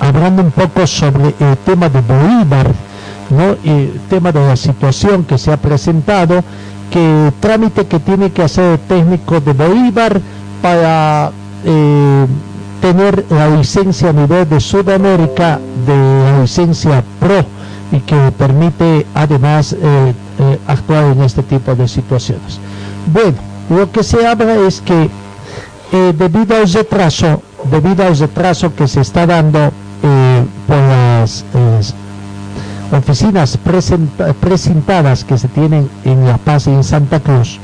hablando un poco sobre el tema de Bolívar, ¿no? el tema de la situación que se ha presentado, que trámite que tiene que hacer el técnico de Bolívar para eh, tener la licencia a nivel de Sudamérica de la licencia Pro y que permite además eh, eh, actuar en este tipo de situaciones. Bueno, lo que se habla es que debido al retraso, debido al retraso que se está dando por las oficinas presentadas que se tienen en La Paz y en Santa Cruz,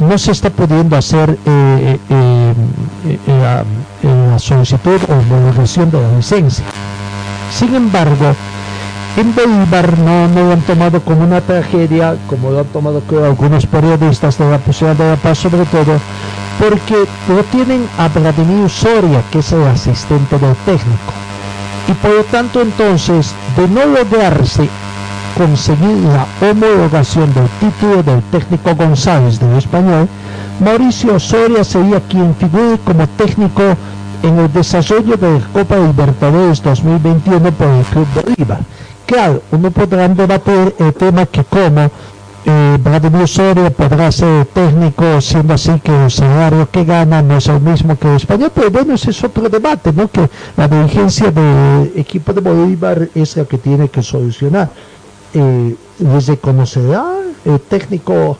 no se está pudiendo hacer eh, eh, eh, la, solicitud o homologación de la licencia. Sin embargo, en Bolívar no, lo han tomado como una tragedia, como lo han tomado algunos periodistas de la posibilidad de La Paz sobre todo, porque lo tienen a Vladimir Soria, que es el asistente del técnico y por lo tanto entonces de no lograrse conseguir la homologación del título del técnico González del español, Mauricio Soria sería quien figure como técnico en el desarrollo de la Copa Libertadores 2021 por el Club Bolívar. Claro, uno podrá debatir el tema que como eh, Vladimir Soria podrá ser técnico, siendo así que el salario que gana no es el mismo que el español, pero bueno, ese es otro debate, ¿no? Que la dirigencia del equipo de Bolívar es la que tiene que solucionar. Eh, ¿Les reconocerá el técnico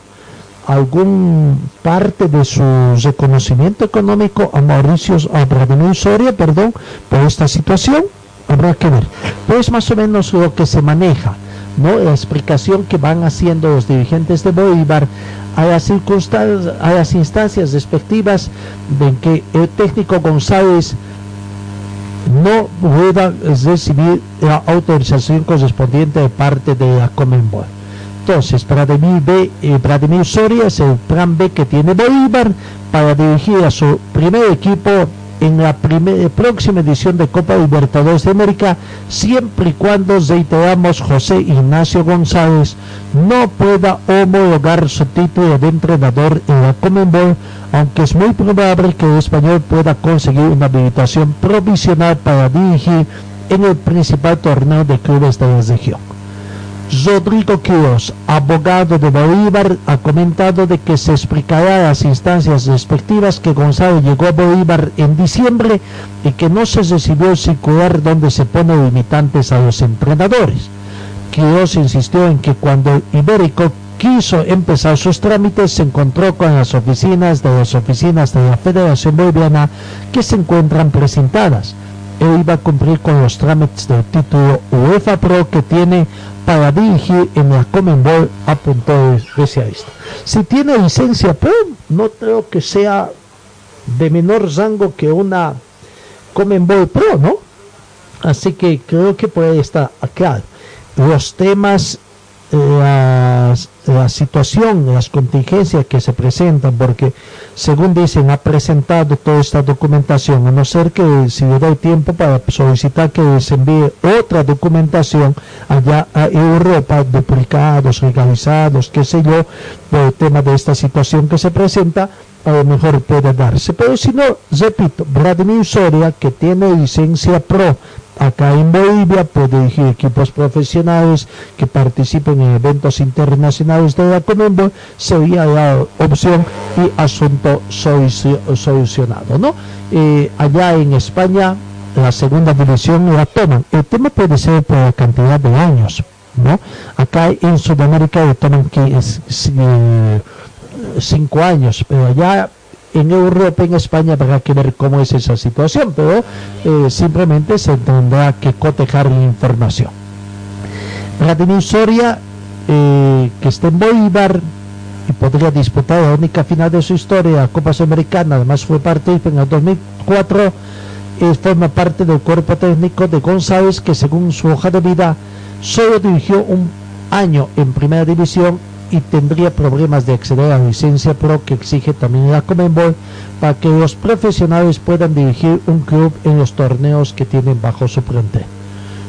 algún parte de su reconocimiento económico a Mauricio, a Soria, perdón, por esta situación? Habrá que ver. Pues más o menos lo que se maneja ¿no? la explicación que van haciendo los dirigentes de Bolívar a las circunstancias, a las instancias respectivas de que el técnico González no pueda recibir la autorización correspondiente de parte de la Comenbol. Entonces, Vladimir, B, eh, Vladimir Soria es el plan B que tiene Bolívar para dirigir a su primer equipo en la próxima edición de Copa Libertadores de América, siempre y cuando, reiteramos, José Ignacio González no pueda homologar su título de entrenador en la Comenbol, aunque es muy probable que el español pueda conseguir una habilitación provisional para dirigir en el principal torneo de clubes de la región. Rodrigo Quiroz, abogado de Bolívar, ha comentado de que se explicará a las instancias respectivas que Gonzalo llegó a Bolívar en diciembre y que no se recibió el circular donde se pone limitantes a los entrenadores. Quiroz insistió en que cuando Ibérico quiso empezar sus trámites se encontró con las oficinas de las oficinas de la Federación Boliviana que se encuentran presentadas. Él iba a cumplir con los trámites del título UEFA Pro que tiene para dirigir en la Comenbol, apuntó especialista. Si tiene licencia Pro, no creo que sea de menor rango que una Comenbol Pro, ¿no? Así que creo que puede estar acá. Los temas la, la, situación, las contingencias que se presentan, porque según dicen, ha presentado toda esta documentación, a no ser que si le doy tiempo para solicitar que se envíe otra documentación allá a Europa, duplicados, legalizados, qué sé yo, por el tema de esta situación que se presenta, a lo mejor puede darse. Pero si no, repito, Vladimir Soria, que tiene licencia PRO acá en Bolivia, puede dirigir equipos profesionales que participen en eventos internacionales de la Conmebol, sería la opción y asunto solucionado, ¿no? Eh, allá en España, la segunda división la toman. El tema puede ser por la cantidad de años, ¿no? Acá en Sudamérica le toman que es, eh, cinco años, pero allá en Europa, en España, habrá que ver cómo es esa situación, pero eh, simplemente se tendrá que cotejar la información. Vladimir Soria, eh, que está en Bolívar y podría disputar la única final de su historia, la Copa Sudamericana, además fue parte en el 2004, eh, forma parte del cuerpo técnico de González, que según su hoja de vida, solo dirigió un año en primera división y tendría problemas de acceder a la licencia pro que exige también la Comenbol para que los profesionales puedan dirigir un club en los torneos que tienen bajo su frente.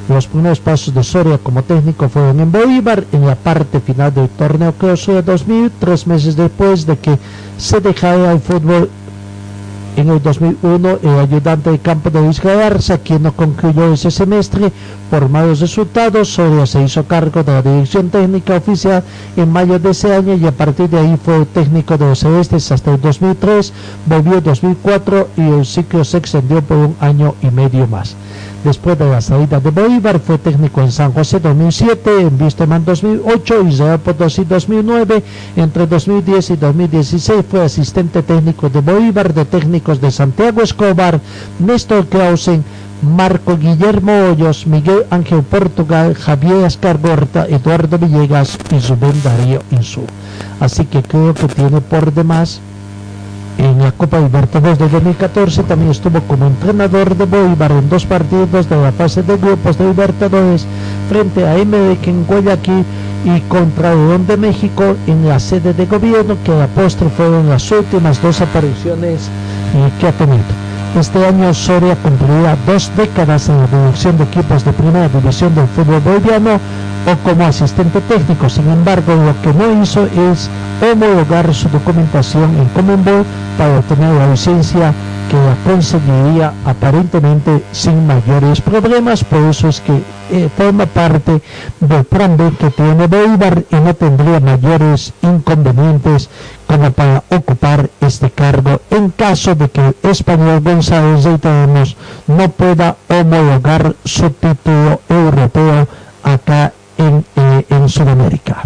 Los primeros pasos de Soria como técnico fueron en Bolívar en la parte final del torneo Clausura 2000, tres meses después de que se dejara el fútbol en el 2001, el ayudante de campo de Luis Galarza, quien no concluyó ese semestre por malos resultados, Soria se hizo cargo de la dirección técnica oficial en mayo de ese año y a partir de ahí fue técnico de los celestes hasta el 2003, volvió en 2004 y el ciclo se extendió por un año y medio más. Después de la salida de Bolívar, fue técnico en San José 2007, en Visteman 2008 y Real Potosí 2009. Entre 2010 y 2016 fue asistente técnico de Bolívar, de técnicos de Santiago Escobar, Néstor Clausen, Marco Guillermo Hoyos, Miguel Ángel Portugal, Javier Ascargorta, Eduardo Villegas y Rubén Darío Insú. Así que creo que tiene por demás en la Copa Libertadores de 2014 también estuvo como entrenador de Bolívar en dos partidos de la fase de grupos de Libertadores frente a MDK en Guayaquil y contra León de México en la sede de gobierno que a postre fueron las últimas dos apariciones que ha tenido. Este año Soria cumplirá dos décadas en la dirección de equipos de primera división del fútbol boliviano o como asistente técnico. Sin embargo, lo que no hizo es homologar su documentación en Comenbol para obtener la licencia que la conseguiría aparentemente sin mayores problemas. Por eso es que eh, forma parte del plan B que tiene Bolívar y no tendría mayores inconvenientes para ocupar este cargo en caso de que el español González reiteramos no pueda homologar su título europeo acá en, eh, en Sudamérica.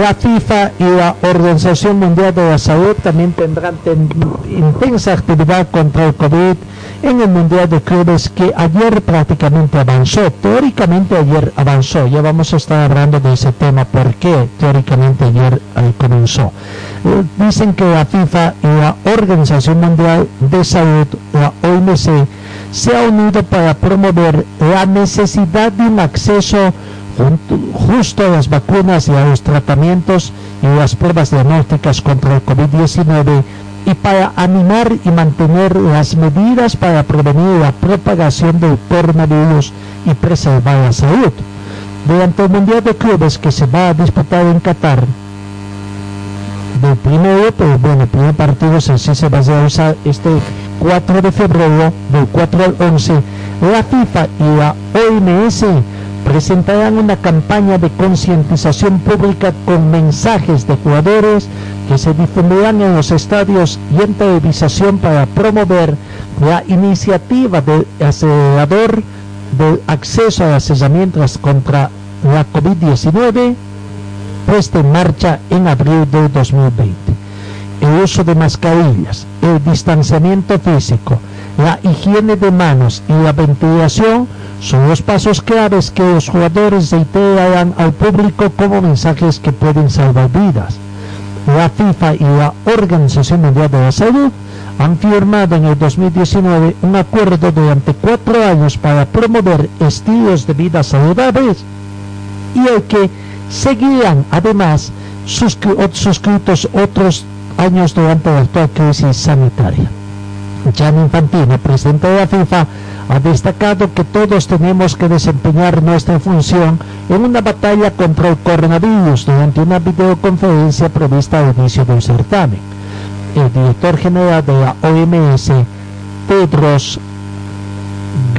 La FIFA y la Organización Mundial de la Salud también tendrán ten- intensa actividad contra el COVID en el Mundial de Clubes que ayer prácticamente avanzó. Teóricamente ayer avanzó. Ya vamos a estar hablando de ese tema. ¿Por qué teóricamente ayer eh, comenzó? Eh, dicen que la FIFA y la Organización Mundial de Salud, la OMC, se ha unido para promover la necesidad de un acceso justo a las vacunas y a los tratamientos y las pruebas diagnósticas contra el COVID-19 y para animar y mantener las medidas para prevenir la propagación del coronavirus y preservar la salud. Durante el Mundial de Clubes que se va a disputar en Qatar, del primero, pero bueno, el primer partido se, sí se va a realizar este 4 de febrero, del 4 al 11, la FIFA y la OMS presentarán una campaña de concientización pública con mensajes de jugadores que se difundirán en los estadios y en televisación para promover la iniciativa del acelerador del acceso a las herramientas contra la COVID-19 puesta en marcha en abril del 2020. El uso de mascarillas, el distanciamiento físico, la higiene de manos y la ventilación son los pasos claves que los jugadores reiterarán al público como mensajes que pueden salvar vidas. La FIFA y la Organización Mundial de la Salud han firmado en el 2019 un acuerdo durante cuatro años para promover estilos de vida saludables y el que seguirán además suscritos otros años durante la actual crisis sanitaria. Gianni Infantino, presidente de la FIFA, ha destacado que todos tenemos que desempeñar nuestra función en una batalla contra el coronavirus durante una videoconferencia prevista al inicio del certamen. El director general de la OMS, Tedros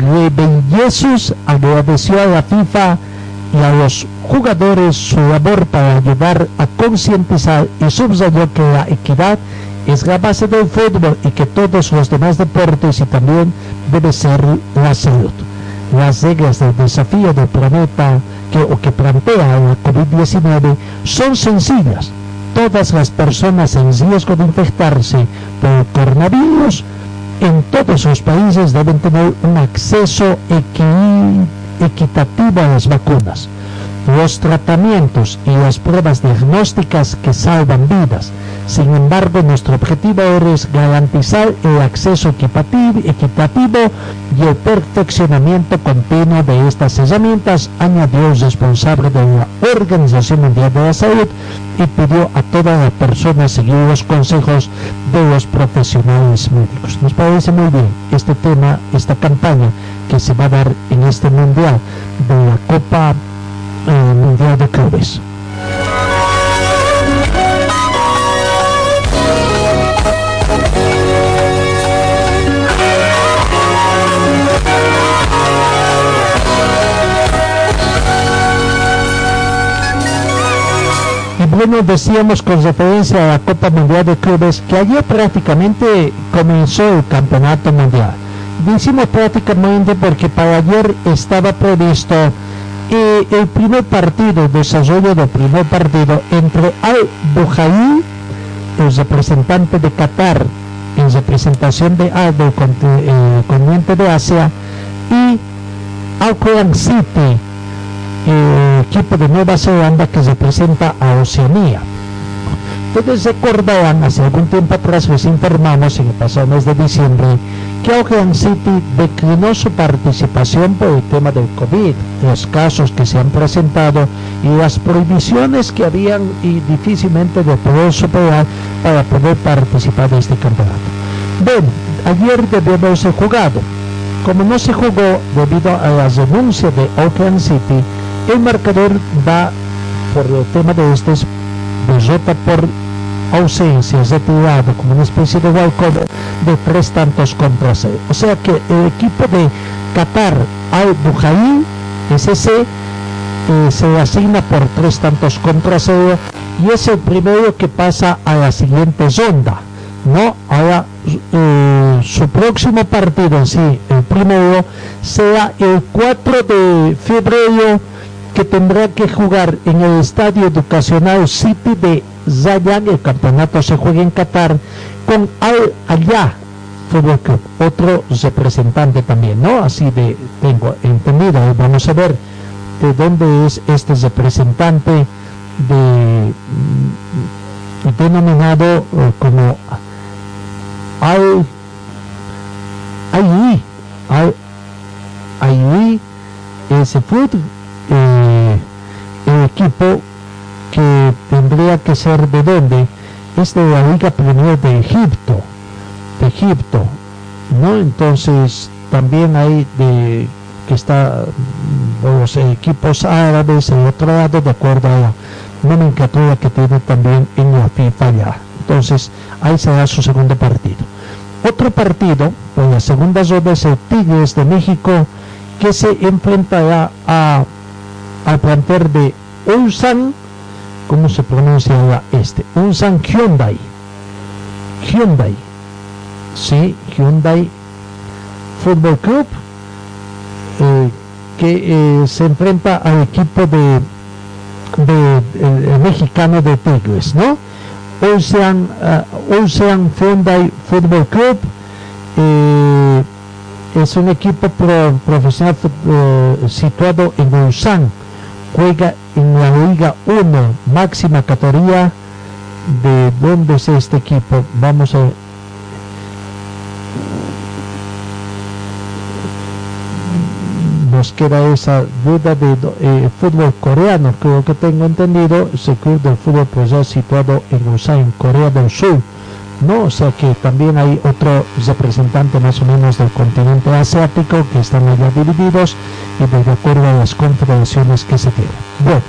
Ghebreyesus, agradeció a la FIFA y a los jugadores su labor para ayudar a concientizar y subrayó que la equidad es la base del fútbol y que todos los demás deportes y también debe ser la salud. Las reglas del desafío del planeta que, o que plantea la COVID-19 son sencillas. Todas las personas en riesgo de infectarse por coronavirus en todos los países deben tener un acceso equi- equitativo a las vacunas, los tratamientos y las pruebas diagnósticas que salvan vidas. Sin embargo, nuestro objetivo es garantizar el acceso equitativo y el perfeccionamiento continuo de estas herramientas, añadió el responsable de la Organización Mundial de la Salud y pidió a todas las personas seguir los consejos de los profesionales médicos. Nos parece muy bien este tema, esta campaña que se va a dar en este mundial de la Copa eh, Mundial de Clubes. Bueno, decíamos con referencia a la Copa Mundial de Clubes que ayer prácticamente comenzó el Campeonato Mundial. Decimos prácticamente porque para ayer estaba previsto el primer partido, desarrollo del primer partido entre Al Bujaí, el representante de Qatar en representación de Al del eh, continente de Asia, y Auckland City, eh, equipo de Nueva Zelanda que representa a Oceanía. Ustedes recordarán, hace algún tiempo atrás les informamos en el pasado mes de diciembre que Auckland City declinó su participación por el tema del COVID, los casos que se han presentado y las prohibiciones que habían y difícilmente de poder superar para poder participar de este campeonato. Bueno, ayer debió haberse jugado. Como no se jugó debido a la renuncia de Auckland City, el marcador da por el tema de este es derrota por ausencia, retirado como una especie de walkover de tres tantos contra cero. O sea que el equipo de Qatar al Bujaí, SC, eh, se asigna por tres tantos contra cero y es el primero que pasa a la siguiente ronda. ¿no? Ahora eh, su próximo partido sí, el primero, será el 4 de febrero que tendrá que jugar en el Estadio Educacional City de Zayat. El campeonato se juega en Qatar con Al Allá Fútbol Club, otro representante también, ¿no? Así de tengo entendido. Vamos a ver de dónde es este representante de mm, denominado eh, como Al Ayui Al Ayui ese fue eh, el equipo que tendría que ser de dónde es de la Liga Premier de Egipto de Egipto no entonces también hay de que está mm, los equipos árabes el otro lado de acuerdo a la nomenclatura que tiene también en la FIFA ya. Entonces ahí será su segundo partido. Otro partido en la segunda zona es el Tigres de México que se enfrentará a, al plantel de Ulsan, ¿cómo se pronuncia este? Ulsan Hyundai. Hyundai. Sí, Hyundai Fútbol Club, eh, que eh, se enfrenta al equipo de, mexicano de Tigres, ¿no? Ocean, uh, Ocean Hyundai Fútbol Club. Eh, es un equipo profesional eh, situado en Ulsan, juega en la Liga 1, máxima categoría. ¿De dónde es este equipo? Vamos a nos queda esa duda de eh, fútbol coreano, creo que tengo entendido, ese club del fútbol pues ya situado en Ulsan, Corea del Sur ¿no? O sea que también hay otro representante más o menos del continente asiático que están allá divididos y de acuerdo a las confederaciones que se tienen. Bueno,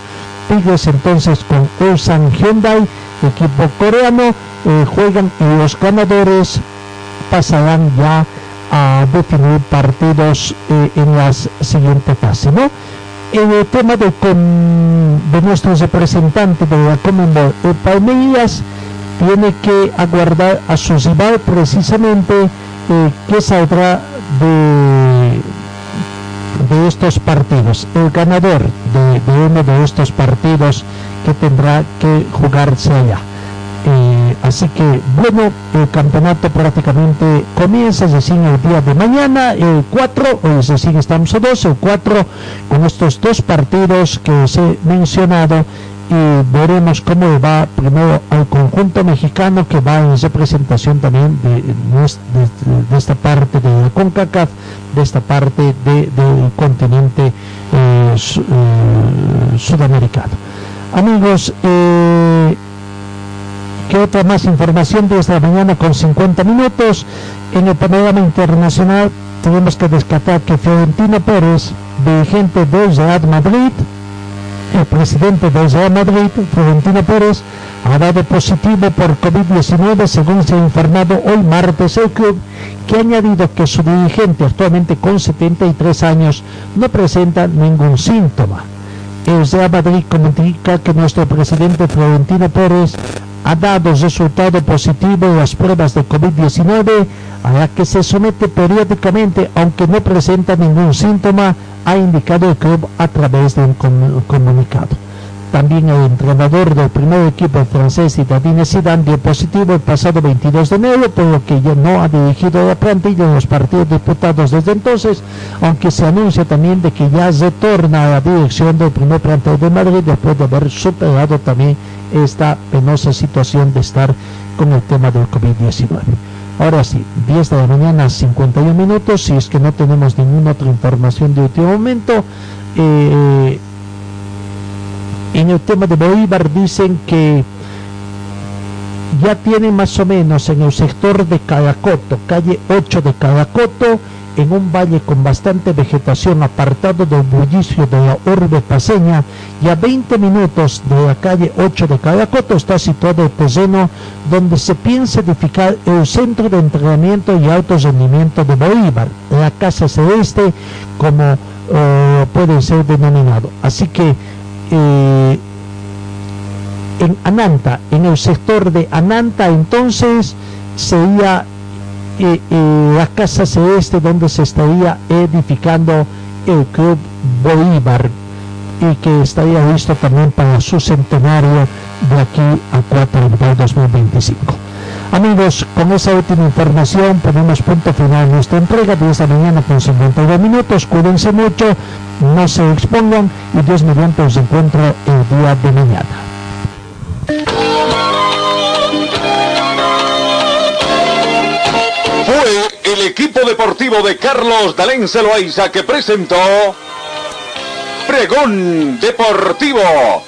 Tigres entonces con Ulsan Hyundai, equipo coreano, eh, juegan y los ganadores pasarán ya a definir partidos eh, en las siguiente fase, ¿no? En el tema de, con, de nuestro representante de la Commonwealth, Palmeiras, tiene que aguardar a su rival precisamente eh, que saldrá de, de estos partidos, el ganador de, uno de estos partidos que tendrá que jugarse allá. Eh, así que bueno, el campeonato prácticamente comienza, es decir, el día de mañana, el 4, es decir, estamos a 2, el 4, con estos dos partidos que os he mencionado y veremos cómo va primero al conjunto mexicano que va en representación también de, de, esta parte de la CONCACAF, de esta parte del continente eh, eh, sudamericano. Amigos, eh, ¿qué otra más información de esta mañana con 50 minutos? En el panorama internacional tenemos que descartar que Fiorentino Pérez, dirigente del Real Madrid, el presidente del Real Madrid, Florentino Pérez, ha dado positivo por COVID-19 según se ha informado hoy martes el club, que ha añadido que su dirigente, actualmente con 73 años, no presenta ningún síntoma. El Real Madrid comunica que nuestro presidente Florentino Pérez ha dado resultado positivo en las pruebas de COVID-19 a la que se somete periódicamente aunque no presenta ningún síntoma ha indicado el club a través de un comunicado. También el entrenador del primer equipo francés, Zinedine Zidane, dio positivo el pasado 22 de enero, por lo que ya no ha dirigido la plantilla en los partidos disputados desde entonces, aunque se anuncia también de que ya retorna a la dirección del primer plantel de Madrid después de haber superado también esta penosa situación de estar con el tema del COVID-19. Ahora sí, 10 de la mañana, 51 minutos. Si es que no tenemos ninguna otra información de último momento, eh, en el tema de Bolívar dicen que ya tiene más o menos en el sector de Caracoto, calle 8 de Caracoto, en un valle con bastante vegetación apartado del bullicio de la urbe paseña y a 20 minutos de la calle 8 de Caracoto está situado el terreno donde se piensa edificar el centro de entrenamiento y alto rendimiento de Bolívar, la Casa Celeste como eh, puede ser denominado. Así que eh, en Ananta, en el sector de Ananta entonces sería la casa celeste donde se estaría edificando el Club Bolívar. y que estaría listo también para su centenario de aquí a 4 de 2025. Amigos, con esa última información ponemos punto final a nuestra entrega de esta mañana con 52 minutos. Cuídense mucho, no se expongan y Dios mediante os encuentro el día de mañana. Fue el equipo deportivo de Carlos Dalén Celoaiza que presentó Pregón Deportivo.